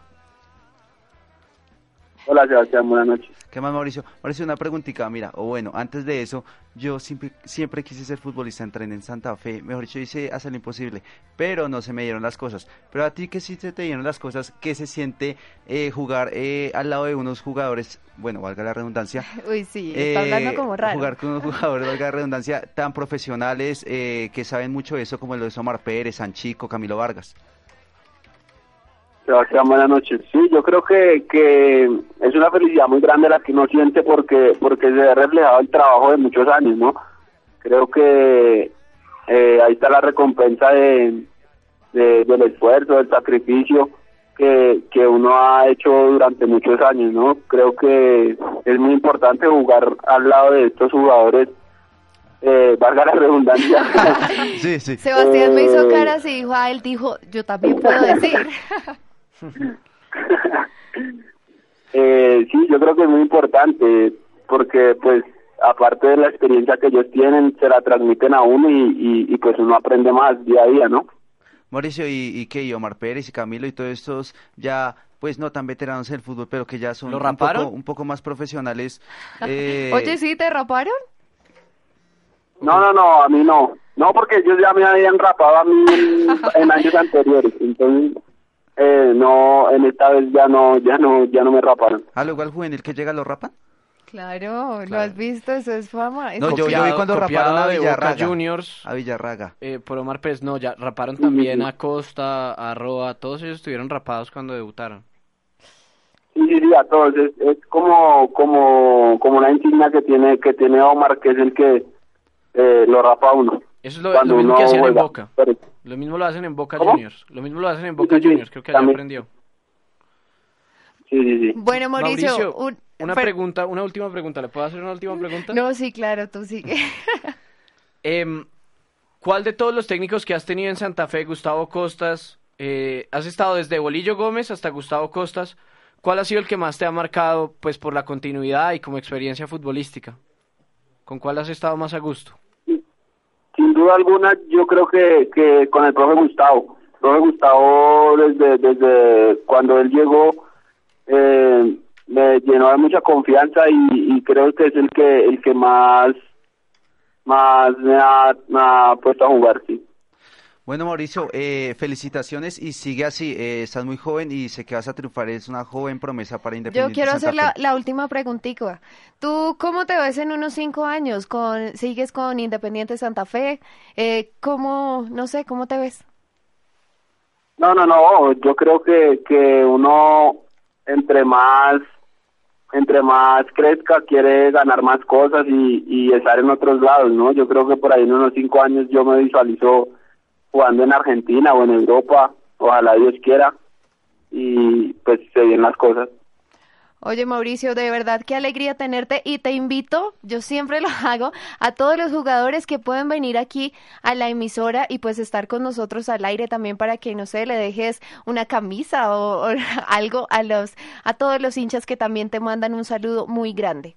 Hola Sebastián, buenas noches. ¿Qué más Mauricio? Mauricio, una preguntita, mira, o bueno, antes de eso, yo siempre, siempre quise ser futbolista, entrené en Santa Fe, mejor dicho, hice hasta lo imposible, pero no se me dieron las cosas. Pero a ti que sí se te dieron las cosas, ¿qué se siente eh, jugar eh, al lado de unos jugadores, bueno, valga la redundancia, Uy, sí, está eh, hablando como raro. Jugar con unos jugadores, valga la redundancia, tan profesionales eh, que saben mucho de eso, como lo de Omar Pérez, Sanchico, Camilo Vargas. Sebastián, buenas noches. Sí, yo creo que, que es una felicidad muy grande la que uno siente porque porque se ha reflejado el trabajo de muchos años, ¿no? Creo que eh, ahí está la recompensa de, de- del esfuerzo, del sacrificio que, que uno ha hecho durante muchos años, ¿no? Creo que es muy importante jugar al lado de estos jugadores, eh, valga la redundancia. sí, sí. Sebastián me hizo Eh, caras y dijo, ah, él dijo, yo también puedo decir. Eh, sí, yo creo que es muy importante porque pues aparte de la experiencia que ellos tienen, se la transmiten a uno y, y, y, pues uno aprende más día a día, ¿no? Mauricio, ¿y, y qué? ¿Y Omar Pérez y Camilo y todos estos ya, pues no tan veteranos en el fútbol, pero que ya son ¿Lo un poco, un poco más profesionales? eh, Oye, ¿sí te raparon? No, no, no, a mí no. No, porque ellos ya me habían rapado a mí en, en años anteriores, entonces eh, no, en esta vez ya no, ya no, ya no me raparon. ¿A lo igual juvenil que llega lo rapan? Claro, lo has visto, eso es fama. No, yo, yo vi Copiado- cuando raparon a de Boca Villarraga. Juniors. A Villarraga. Eh, por Omar Pérez, no, ya raparon también a Costa, a Roa, todos ellos estuvieron rapados cuando debutaron. Sí, sí, sí, a todos. Es, es como, como, como una insignia que tiene, que tiene Omar, que es el que eh, lo rapa a uno. Eso es lo, lo mismo que hacían en. Boca. Pero- Lo mismo lo hacen en Boca ¿Cómo? Juniors. Lo mismo lo hacen en Boca Sí, sí, Juniors. Creo que allá también. aprendió. Sí, sí, sí. Bueno, Mauricio, un- una pregunta, una última pregunta. ¿Le puedo hacer una última pregunta? No, sí, claro, tú sigue. Em, ¿Cuál de todos los técnicos que has tenido en Santa Fe, Gustavo Costas, eh, has estado desde Bolillo Gómez hasta Gustavo Costas, ¿cuál ha sido el que más te ha marcado pues por la continuidad y como experiencia futbolística? ¿Con cuál has estado más a gusto? Sin duda alguna, yo creo que, que con el profe Gustavo. El profe Gustavo, desde, desde cuando él llegó, eh, me llenó de mucha confianza y, y creo que es el que el que más más me ha, me ha puesto a jugar, sí. Bueno, Mauricio, eh, felicitaciones y sigue así. eh, estás muy joven y sé que vas a triunfar. Es una joven promesa para Yo Independiente quiero Santa hacer la, Fe. la última preguntita. ¿Tú cómo te ves en unos cinco años? Con, ¿Sigues con Independiente Santa Fe? Eh, ¿Cómo, no sé, cómo te ves? No, no, no, yo creo que, que uno entre más entre más crezca quiere ganar más cosas y, y estar en otros lados, ¿no? Yo creo que por ahí en unos cinco años yo me visualizo jugando en Argentina o en Europa, ojalá Dios quiera, y pues se vienen las cosas. Oye, Mauricio, de verdad qué alegría tenerte y te invito, yo siempre lo hago, a todos los jugadores que pueden venir aquí a la emisora y pues estar con nosotros al aire también para que, no sé, le dejes una camisa o, o algo a los, a todos los hinchas que también te mandan un saludo muy grande.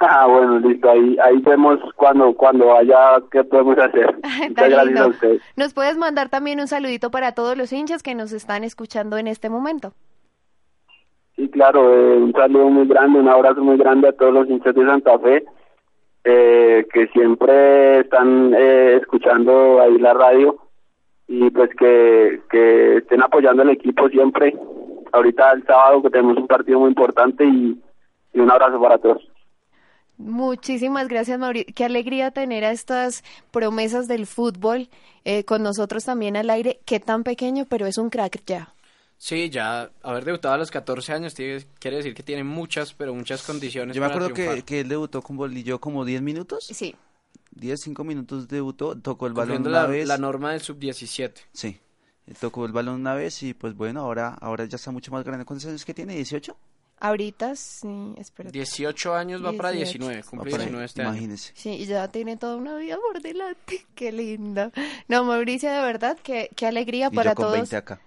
Ah, bueno, listo, ahí ahí vemos cuando cuando haya qué podemos hacer. Muchas gracias a ustedes. Nos puedes mandar también un saludito para todos los hinchas que nos están escuchando en este momento. Sí, claro, eh, un saludo muy grande, un abrazo muy grande a todos los hinchas de Santa Fe, eh, que siempre están eh, escuchando ahí la radio y pues que, que estén apoyando al equipo siempre. Ahorita el sábado que tenemos un partido muy importante y, y un abrazo para todos. Muchísimas gracias, Mauricio. Qué alegría tener a estas promesas del fútbol eh, con nosotros también al aire. Qué tan pequeño, pero es un crack ya. Sí, ya haber debutado a los 14 años tiene- quiere decir que tiene muchas, pero muchas condiciones Yo me para acuerdo que, que él debutó con Bolillo como 10 minutos. Sí. 10, 5 minutos debutó, tocó el balón una la, vez. la norma del sub-17. Sí, tocó el balón una vez y pues bueno, ahora ahora ya está mucho más grande. ¿Cuántos años que tiene? ¿18? Ahorita sí, espérate. 18 años va para 18. 19, cumple Va para ahí, 19 este año. Imagínese. Sí, y ya tiene toda una vida por delante. Qué linda. No, Mauricio, de verdad, qué, qué alegría Y para yo con todos. 20 acá.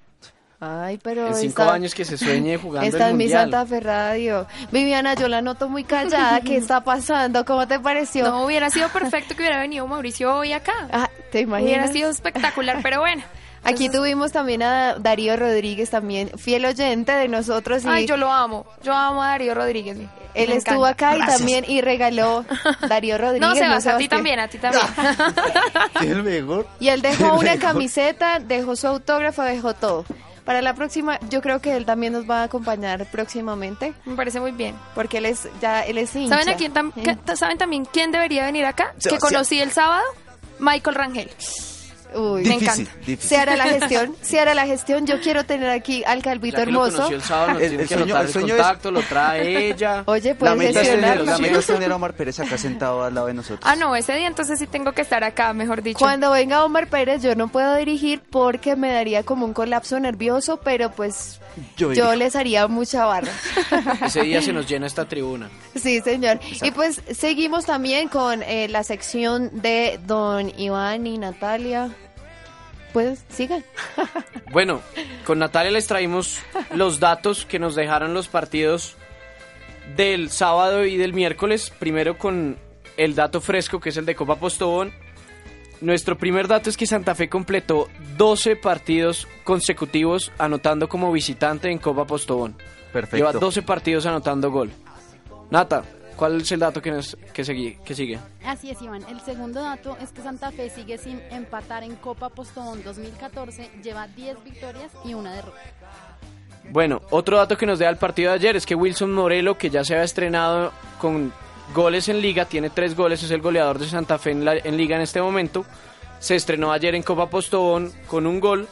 Ay, pero En cinco está- años que se sueñe jugando Está el en mi Mundial. Santa Fe Radio. Viviana, yo la noto muy callada. ¿Qué está pasando? ¿Cómo te pareció? No, hubiera sido perfecto que hubiera venido Mauricio hoy acá. Ah, ¿te Hubiera imaginas? sido espectacular, pero bueno. Aquí tuvimos también a Darío Rodríguez, también fiel oyente de nosotros. Y Ay, yo lo amo. Yo amo a Darío Rodríguez. Él Me estuvo encanta. acá y también y regaló Darío Rodríguez. No, Sebas, a ti también, a ti también. el mejor. Y él dejó una mejor. camiseta, dejó su autógrafo, dejó todo. Para la próxima, yo creo que él también nos va a acompañar próximamente. Me parece muy bien. Porque él es ya él es hincha. ¿Saben, a quién tam- ¿Saben también quién debería venir acá? Que conocí el sábado. Michael Rangel. Uy, Me encanta. Se hará la gestión, se hará la gestión. Yo quiero tener aquí al Calvito Ya que lo hermoso. conoció el sábado, nos El- el que sueño- el el sueño es- contacto, lo trae ella. Oye, La es tener, la meta es tener a Omar Pérez acá sentado al lado de nosotros. Ah, no, ese día entonces sí tengo que estar acá, mejor dicho. Cuando venga Omar Pérez, yo no puedo dirigir porque me daría como un colapso nervioso, pero pues Yo les haría mucha barra. Ese día se nos llena esta tribuna. Sí, señor. Y pues seguimos también con eh, la sección de don Iván y Natalia. Pues sigan. Bueno, con Natalia les traímos los datos que nos dejaron los partidos del sábado y del miércoles. Primero con el dato fresco, que es el de Copa Postobón. Nuestro primer dato es que Santa Fe completó 12 partidos consecutivos anotando como visitante en Copa Postobón. Perfecto. Lleva 12 partidos anotando gol. Nata, ¿cuál es el dato que, nos, que, sigue, que sigue? Así es, Iván. El segundo dato es que Santa Fe sigue sin empatar en Copa Postobón 2014. Lleva 10 victorias y una derrota. Bueno, otro dato que nos da el partido de ayer es que Wilson Morelo, que ya se había estrenado con goles en liga, tiene tres goles, es el goleador de Santa Fe en, liga en este momento. Se estrenó ayer en Copa Postobón con un gol.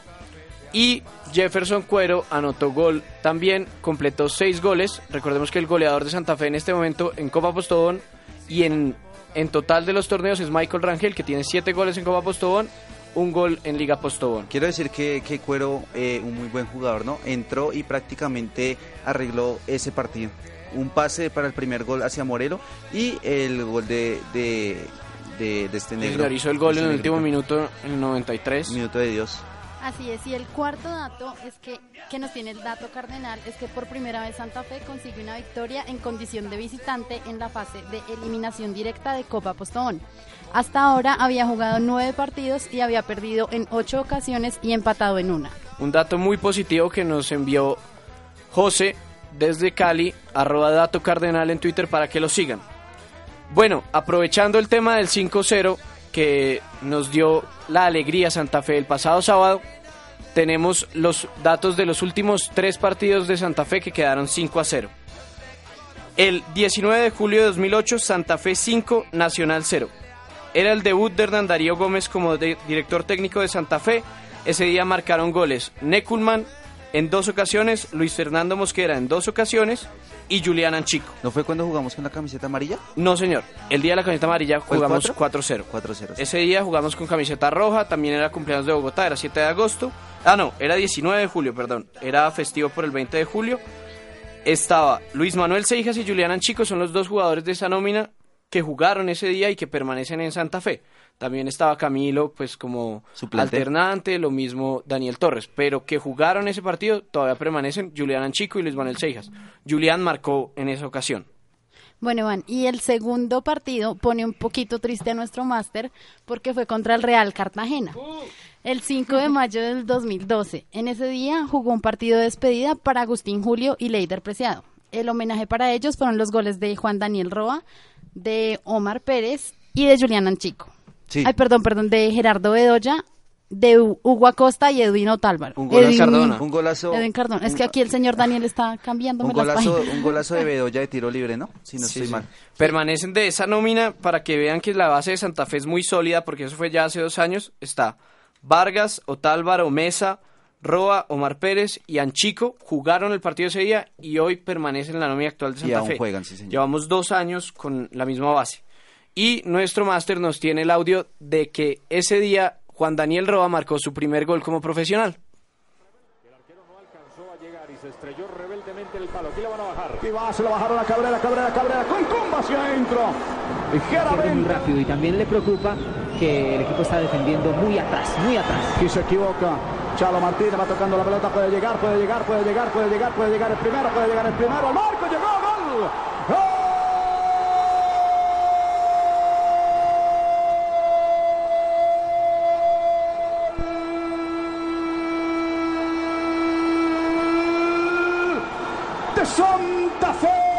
Y Jefferson Cuero anotó gol también, completó seis goles. Recordemos que el goleador de Santa Fe en este momento en Copa Postobón y en en total de los torneos es Michael Rangel, que tiene 7 goles en Copa Postobón, un gol en Liga Postobón. Quiero decir que, que Cuero, eh, un muy buen jugador, ¿no? Entró y prácticamente arregló ese partido. Un pase para el primer gol hacia Morelo y el gol de, de, de, de este negro. Señor, hizo el gol Este en el último minuto, en el 93. Minuto de Dios. Así es, y el cuarto dato es que, que nos tiene el dato cardenal es que por primera vez Santa Fe consigue una victoria en condición de visitante en la fase de eliminación directa de Copa Postobón. Hasta ahora había jugado nueve partidos y había perdido en ocho ocasiones y empatado en una. Un dato muy positivo que nos envió José desde Cali, arroba dato cardenal en Twitter para que lo sigan. Bueno, aprovechando el tema del 5-0 que nos dio la alegría Santa Fe el pasado sábado, tenemos los datos de los últimos tres partidos de Santa Fe que quedaron 5 0. El 19 de julio de 2008, Santa Fe 5, Nacional 0. Era el debut de Hernán Darío Gómez como director técnico de Santa Fe. Ese día marcaron goles Neculman en dos ocasiones, Luis Fernando Mosquera en dos ocasiones y Julián Anchico. ¿No fue cuando jugamos con la camiseta amarilla? No, señor. El día de la camiseta amarilla ¿Fue el jugamos cuatro? 4-0. 4-0. Ese día jugamos con camiseta roja, también era cumpleaños de Bogotá, era 7 de agosto. Ah, no, era 19 de julio, perdón. Era festivo por el 20 de julio. Estaba Luis Manuel Seijas y Julián Anchico, son los dos jugadores de esa nómina que jugaron ese día y que permanecen en Santa Fe. También estaba Camilo, pues como Suplente. alternante, lo mismo Daniel Torres, pero que jugaron ese partido todavía permanecen Julián Anchico y Luis Manuel Seijas. Julián marcó en esa ocasión. Bueno, Iván, y el segundo partido pone un poquito triste a nuestro máster porque fue contra el Real Cartagena. El 5 de mayo del 2012. En ese día jugó un partido de despedida para Agustín Julio y Leider Preciado. El homenaje para ellos fueron los goles de Juan Daniel Roa, de Omar Pérez y de Julián Anchico. Sí. Ay, perdón, perdón, de Gerardo Bedoya, de Hu- Hugo Acosta y Edwin Otálvaro. Un golazo, Edwin- Cardona. Un golazo- Edwin Cardona. Es que aquí el señor Daniel está cambiándome Un golazo, un golazo de Bedoya de tiro libre, ¿no? Si no Sí, estoy sí. mal. Permanecen de esa nómina para que vean que la base de Santa Fe es muy sólida, porque eso fue ya hace dos años. Está Vargas, Otálvaro, Mesa, Roa, Omar Pérez y Anchico. Jugaron el partido ese día y hoy permanecen en la nómina actual de Y Santa aún Fe. juegan, sí, señor. Llevamos dos años con la misma base. Y nuestro máster nos tiene el audio de que ese día Juan Daniel Roa marcó su primer gol como profesional. y se estrelló rebeldemente el palo. Aquí la van a bajar. Y va, se lo bajaron a Cabrera, Cabrera, Cabrera, con comba hacia adentro. Pierde muy rápido y también le preocupa que el equipo está defendiendo muy atrás, muy atrás. Y se equivoca. Chalo Martínez va tocando la pelota, puede llegar, puede llegar, puede llegar, puede llegar, puede llegar el primero, puede llegar el primero. Marco, llegó. ¡Gol! De Santa Fe.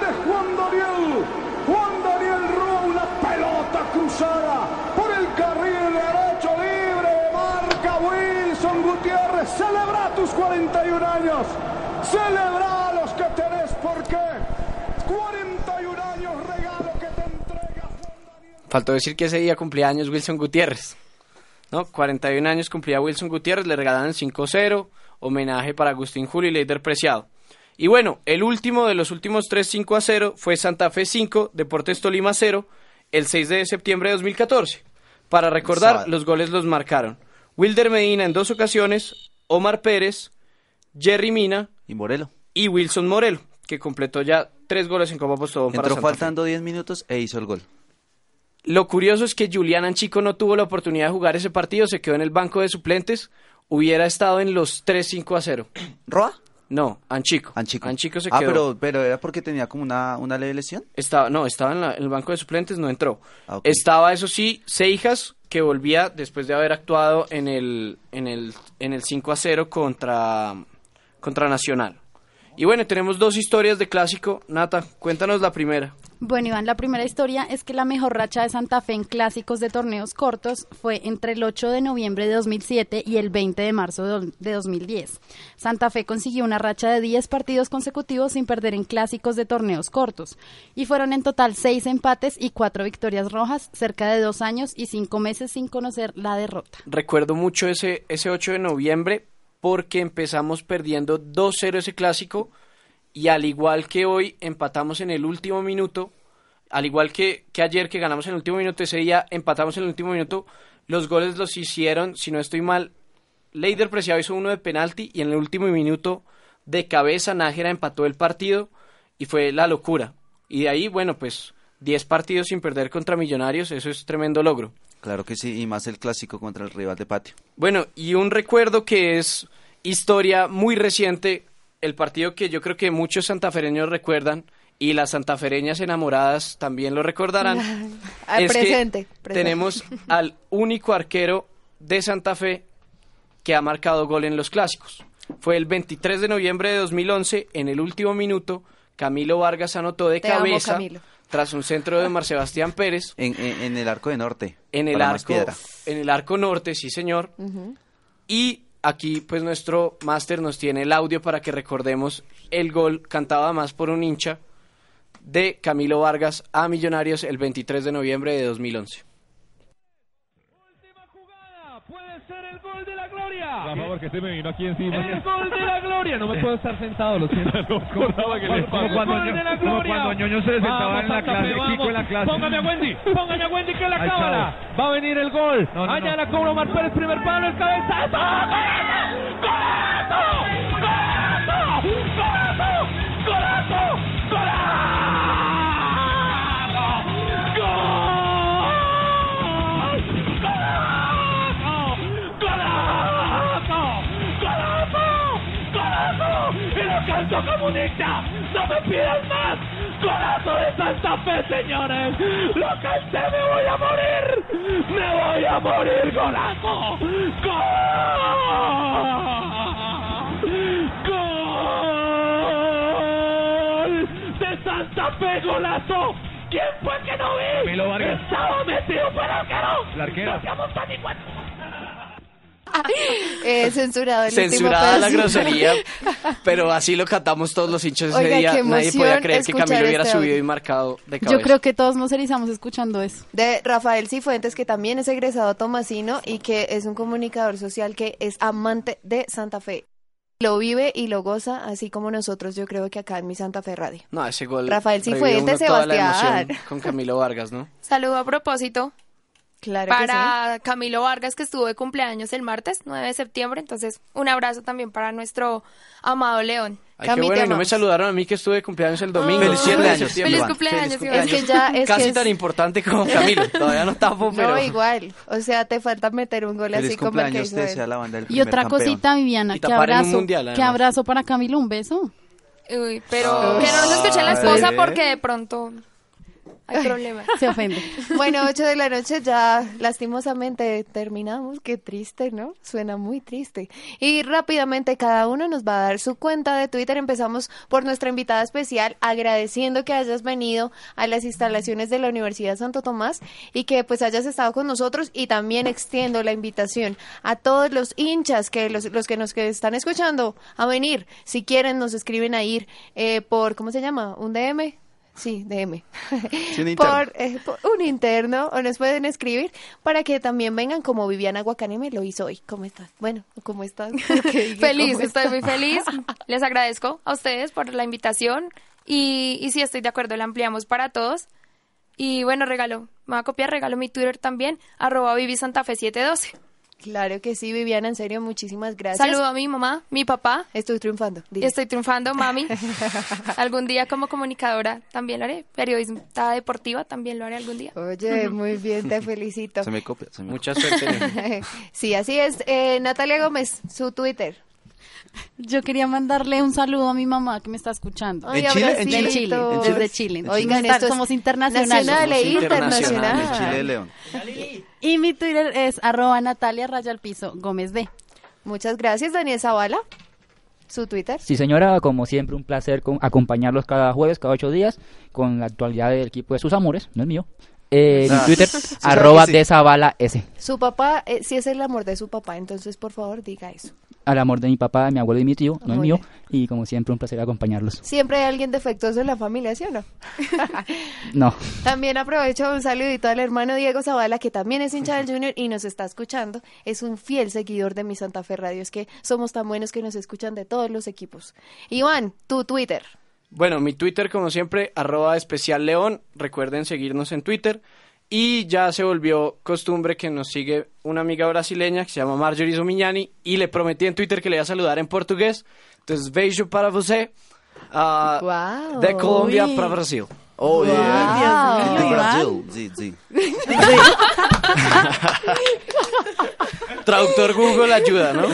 de Juan Daniel. Juan Daniel roba una pelota cruzada por el carril derecho libre. Marca Wilson Gutiérrez. Celebra tus 41 años. Celebra los que tenés. ¿Por qué? 41 años regalo que te entrega. Faltó decir que ese día cumplía años Wilson Gutiérrez. ¿No? 41 años cumplía Wilson Gutiérrez, le regalaron el 5-0, homenaje para Agustín Julio y Leider Preciado. Y bueno, el último de los últimos 3 5 a 0 fue Santa Fe 5, Deportes Tolima 0, el 6 de septiembre de 2014. Para recordar, los goles los marcaron Wilder Medina en dos ocasiones, Omar Pérez, Jerry Mina Y Morelo. y Wilson Morelo, que completó ya tres goles en Copa Postobón para Entró Santa Fe. faltando 10 minutos e hizo el gol. Lo curioso es que Julián Anchico no tuvo la oportunidad de jugar ese partido, se quedó en el banco de suplentes, hubiera estado en los 3-5 a 0. ¿Roa? No, Anchico. Anchico. Anchico se ah, quedó. pero, pero era porque tenía como una, una leve lesión. Estaba, no, estaba en, la- en el banco de suplentes, no entró. Ah. Estaba, eso sí, Seijas, que volvía después de haber actuado en el, en el, en el 5 a 0 contra, contra Nacional. Y bueno, tenemos dos historias de clásico. Nata, cuéntanos la primera. Bueno, Iván, la primera historia es que la mejor racha de Santa Fe en clásicos de torneos cortos fue entre el 8 de noviembre de 2007 y el 20 de marzo de do- de 2010. Santa Fe consiguió una racha de 10 partidos consecutivos sin perder en clásicos de torneos cortos. Y fueron en total 6 empates y 4 victorias rojas, cerca de 2 años y 5 meses sin conocer la derrota. Recuerdo mucho ese, ese 8 de noviembre porque empezamos perdiendo 2-0 ese clásico y al igual que hoy empatamos en el último minuto, al igual que, que ayer que ganamos en el último minuto, ese día empatamos en el último minuto, los goles los hicieron, si no estoy mal, Leider Preciado hizo uno de penalti y en el último minuto de cabeza Nájera empató el partido y fue la locura. Y de ahí, bueno, pues 10 partidos sin perder contra Millonarios, eso es tremendo logro. Claro que sí, y más el clásico contra el rival de patio. Bueno, y un recuerdo que es historia muy reciente, el partido que yo creo que muchos santafereños recuerdan y las santafereñas enamoradas también lo recordarán. Ah, es que presente, tenemos al único arquero de Santa Fe que ha marcado gol en los clásicos. Fue el 23 de noviembre de 2011, en el último minuto, Camilo Vargas anotó de Te amo, cabeza Camilo. Tras un centro de Mar Sebastián Pérez En, en- en el arco de norte. en el arco en el arco norte, sí señor. Y aquí pues nuestro máster nos tiene el audio para que recordemos el gol cantado más por un hincha de Camilo Vargas a Millonarios el 23 de noviembre de 2011. A favor, que se me vino aquí encima. El gol de la gloria. No me puedo estar sentado, lo siento. acordaba que le pasó. cuando, Gol de la como gloria. cuando Ñoño se sentaba Vamos, en la clase, Kiko en la clase. Póngame a Wendy, póngame a Wendy que la cámara. Va a venir el gol. No, no, Allá no. la cobra Omar Pérez, primer palo, el cabezazo. ¡Golazo! ¡Golazo! ¡No me pidan más! ¡Golazo de Santa Fe, señores! ¡Lo canté! ¡Me voy a morir! ¡Me voy a morir! ¡Golazo! ¡Gol! ¡Gol! ¡De Santa Fe, golazo! ¿Quién fue que no vi? Vargas. Estaba metido por el arquero. La arquera. No seamos tan igual. Eh, censurado el Censurada último la grosería, pero así lo cantamos todos los hinchas ese Oiga, día. qué Nadie podía creer que Camilo hubiera este subido audio. y marcado de cabeza. Yo creo que todos nos erizamos escuchando eso. De Rafael Cifuentes, que también es egresado tomasino y que es un comunicador social que es amante de Santa Fe. Lo vive y lo goza, así como nosotros, yo creo que acá en mi Santa Fe Radio. No, ese gol. Rafael Cifuentes, Sebastián. Con Camilo Vargas, ¿no? Saludo a propósito Claro para Camilo Vargas, que estuvo de cumpleaños el martes 9 de septiembre. Entonces, un abrazo también para nuestro amado León. Ay, qué bueno, y no me saludaron a mí que estuve de cumpleaños el domingo. Feliz el 7 de cumpleaños. Feliz cumpleaños. Es que ya- es Casi que es- tan importante como Camilo. Todavía no tapo, pero... No, igual. O sea, te falta meter un gol Feliz así como el que cumpleaños, hizo él. la banda del Y otra campeón. cosita, Viviana, Y qué abrazo, mundial, qué abrazo para Camilo, un beso. Uy, pero que no nos escuche la esposa porque de pronto hay problemas. Se ofende. Bueno, 8 de la noche ya lastimosamente terminamos. Qué triste, ¿no? Suena muy triste. Y rápidamente cada uno nos va a dar su cuenta de Twitter. Empezamos por nuestra invitada especial, agradeciendo que hayas venido a las instalaciones de la Universidad Santo Tomás y que pues hayas estado con nosotros y también extiendo la invitación a todos los hinchas que los, los que nos que están escuchando a venir. Si quieren nos escriben a ir eh, por, ¿cómo se llama? ¿Un DM? Sí, DM. Sí, un interno. por, eh, por un interno o nos pueden escribir para que también vengan como Viviana Guacane me lo hizo hoy. ¿Cómo estás? Bueno, ¿cómo estás? Dije, Feliz, ¿cómo estoy muy feliz. Les agradezco a ustedes por la invitación y, y sí, estoy de acuerdo, la ampliamos para todos. Y bueno, regalo, me voy a copiar, regalo mi Twitter también, arroba Vivi Santa Fe 712. Claro que sí, Viviana, en serio, muchísimas gracias. Saludo a mi mamá, mi papá. Estoy triunfando. dile. Estoy triunfando, mami. algún día como comunicadora también lo haré. Periodista deportiva también lo haré algún día. Oye, muy bien, te felicito. Se me copia. se me Mucha suerte. sí, así es. Eh, Natalia Gómez, su Twitter. Yo quería mandarle un saludo a mi mamá que me está escuchando. ¿En Chile? ¿En Desde Chile? Chile, ¿En desde Chile? Oigan, esto somos internacionales. nacional e Somos internacional. El Chile de León. Y mi Twitter es arroba Natalia Raya al Piso Gómez D. Muchas gracias, Daniel Zavala. ¿Su Twitter? Sí, señora, como siempre, un placer con- acompañarlos cada jueves, cada ocho días, con la actualidad del equipo de sus amores, no es mío. Eh, mi Ah. Twitter, Sí, arroba sí. de Zavala S. Su papá, eh, si es el amor de su papá, entonces por favor diga eso. Al amor de mi papá, de mi abuelo y mi tío, no es mío. Y como siempre, un placer acompañarlos. Siempre hay alguien defectuoso en la familia, ¿sí o no? No. También aprovecho un saludito al hermano Diego Zavala, que también es hincha del Junior y nos está escuchando. Es un fiel seguidor de mi Santa Fe Radio. Es que somos tan buenos que nos escuchan de todos los equipos. Iván, tu Twitter. Bueno, mi Twitter, como siempre, arroba especial león. Recuerden seguirnos en Twitter. Y ya se volvió costumbre que nos sigue una amiga brasileña que se llama Marjorie Zumignani. Y le prometí en Twitter que le iba a saludar en portugués. Entonces, beijo para você. ah, Guau. De Colombia Uy. para Brasil. Oh, yeah. Dios De mío, Brasil. Sí, sí. Traductor Google ayuda, ¿no?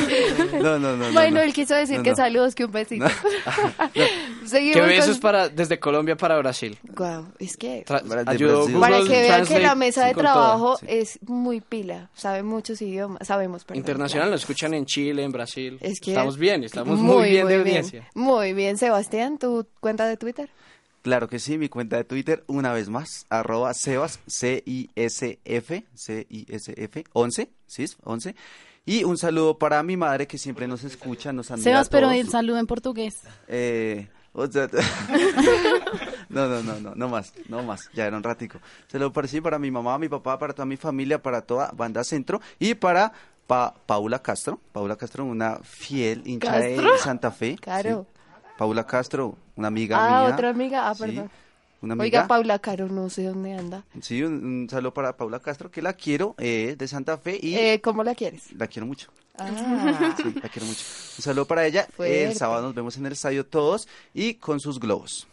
No, no, no. bueno, no. él quiso decir No, que no. saludos, que un besito. Que Seguimos besos con- para, desde Colombia para Brasil. Guau, es que... Tra- ayudó. Google Para que vean que la mesa de trabajo es muy pila, sabe muchos idiomas, sabemos, perdón. Internacional, nos escuchan en Chile, en Brasil. Es que estamos bien, estamos muy, bien de audiencia. Muy bien, Sebastián, ¿tu cuenta de Twitter? Claro que sí, mi cuenta de Twitter, una vez más, arroba Sebas, C-I-S-F, C-I-S-F, 11, ¿sí? 11. Y un saludo para mi madre que siempre nos escucha, nos admira Sebas, a pero el saludo en portugués. Eh, no, no, no, no, no más, no más, ya era un ratico. Se lo parecí para mi mamá, mi papá, para toda mi familia, para toda Banda Centro y para Pa- Paula Castro. Paula Castro, una fiel hincha ¿Castro? de Santa Fe. Claro. sí. Paula Castro, una amiga ah, mía. otra amiga, ah, Sí, perdón. Una Oiga, amiga. Paula Caro, no sé dónde anda. Sí, un, un saludo para Paula Castro, que la quiero, eh, de Santa Fe y Eh, ¿Cómo la quieres? la quiero mucho. Ah. Sí, la quiero mucho. Un saludo para ella. Fuerte. El sábado nos vemos en el estadio todos y con sus globos.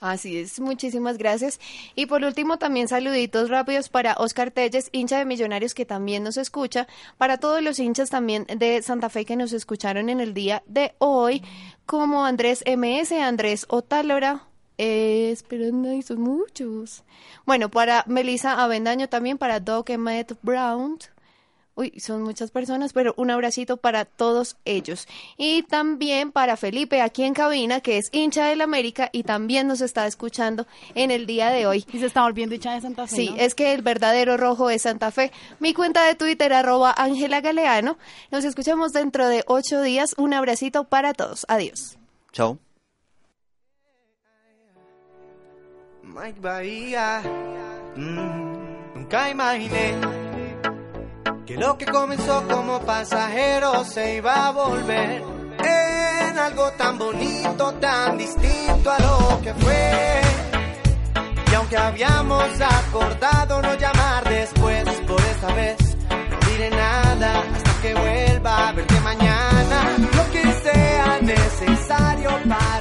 Así es, muchísimas gracias. Y por último, también saluditos rápidos para Oscar Telles, hincha de Millonarios, que también nos escucha, para todos los hinchas también de Santa Fe que nos escucharon en el día de hoy, como Andrés MS, Andrés Otálora, eh, esperando, y son muchos. Bueno, para Melissa Avendaño también, para Doc Emmett Brown, Uy, son muchas personas, pero un abracito para todos ellos. Y también para Felipe aquí en cabina, que es hincha del América y también nos está escuchando en el día de hoy. Y se está volviendo hincha de Santa Fe, Sí, ¿no? es que el verdadero rojo es Santa Fe. Mi cuenta de Twitter, arroba Ángela Galeano. Nos escuchamos dentro de ocho días. Un abracito para todos. Adiós. Chao. Mike Bahía, mm, nunca imaginé que lo que comenzó como pasajero se iba a volver en algo tan bonito, tan distinto a lo que fue. Y aunque habíamos acordado no llamar después, por esta vez no diré nada hasta que vuelva a verte mañana. Lo que sea necesario para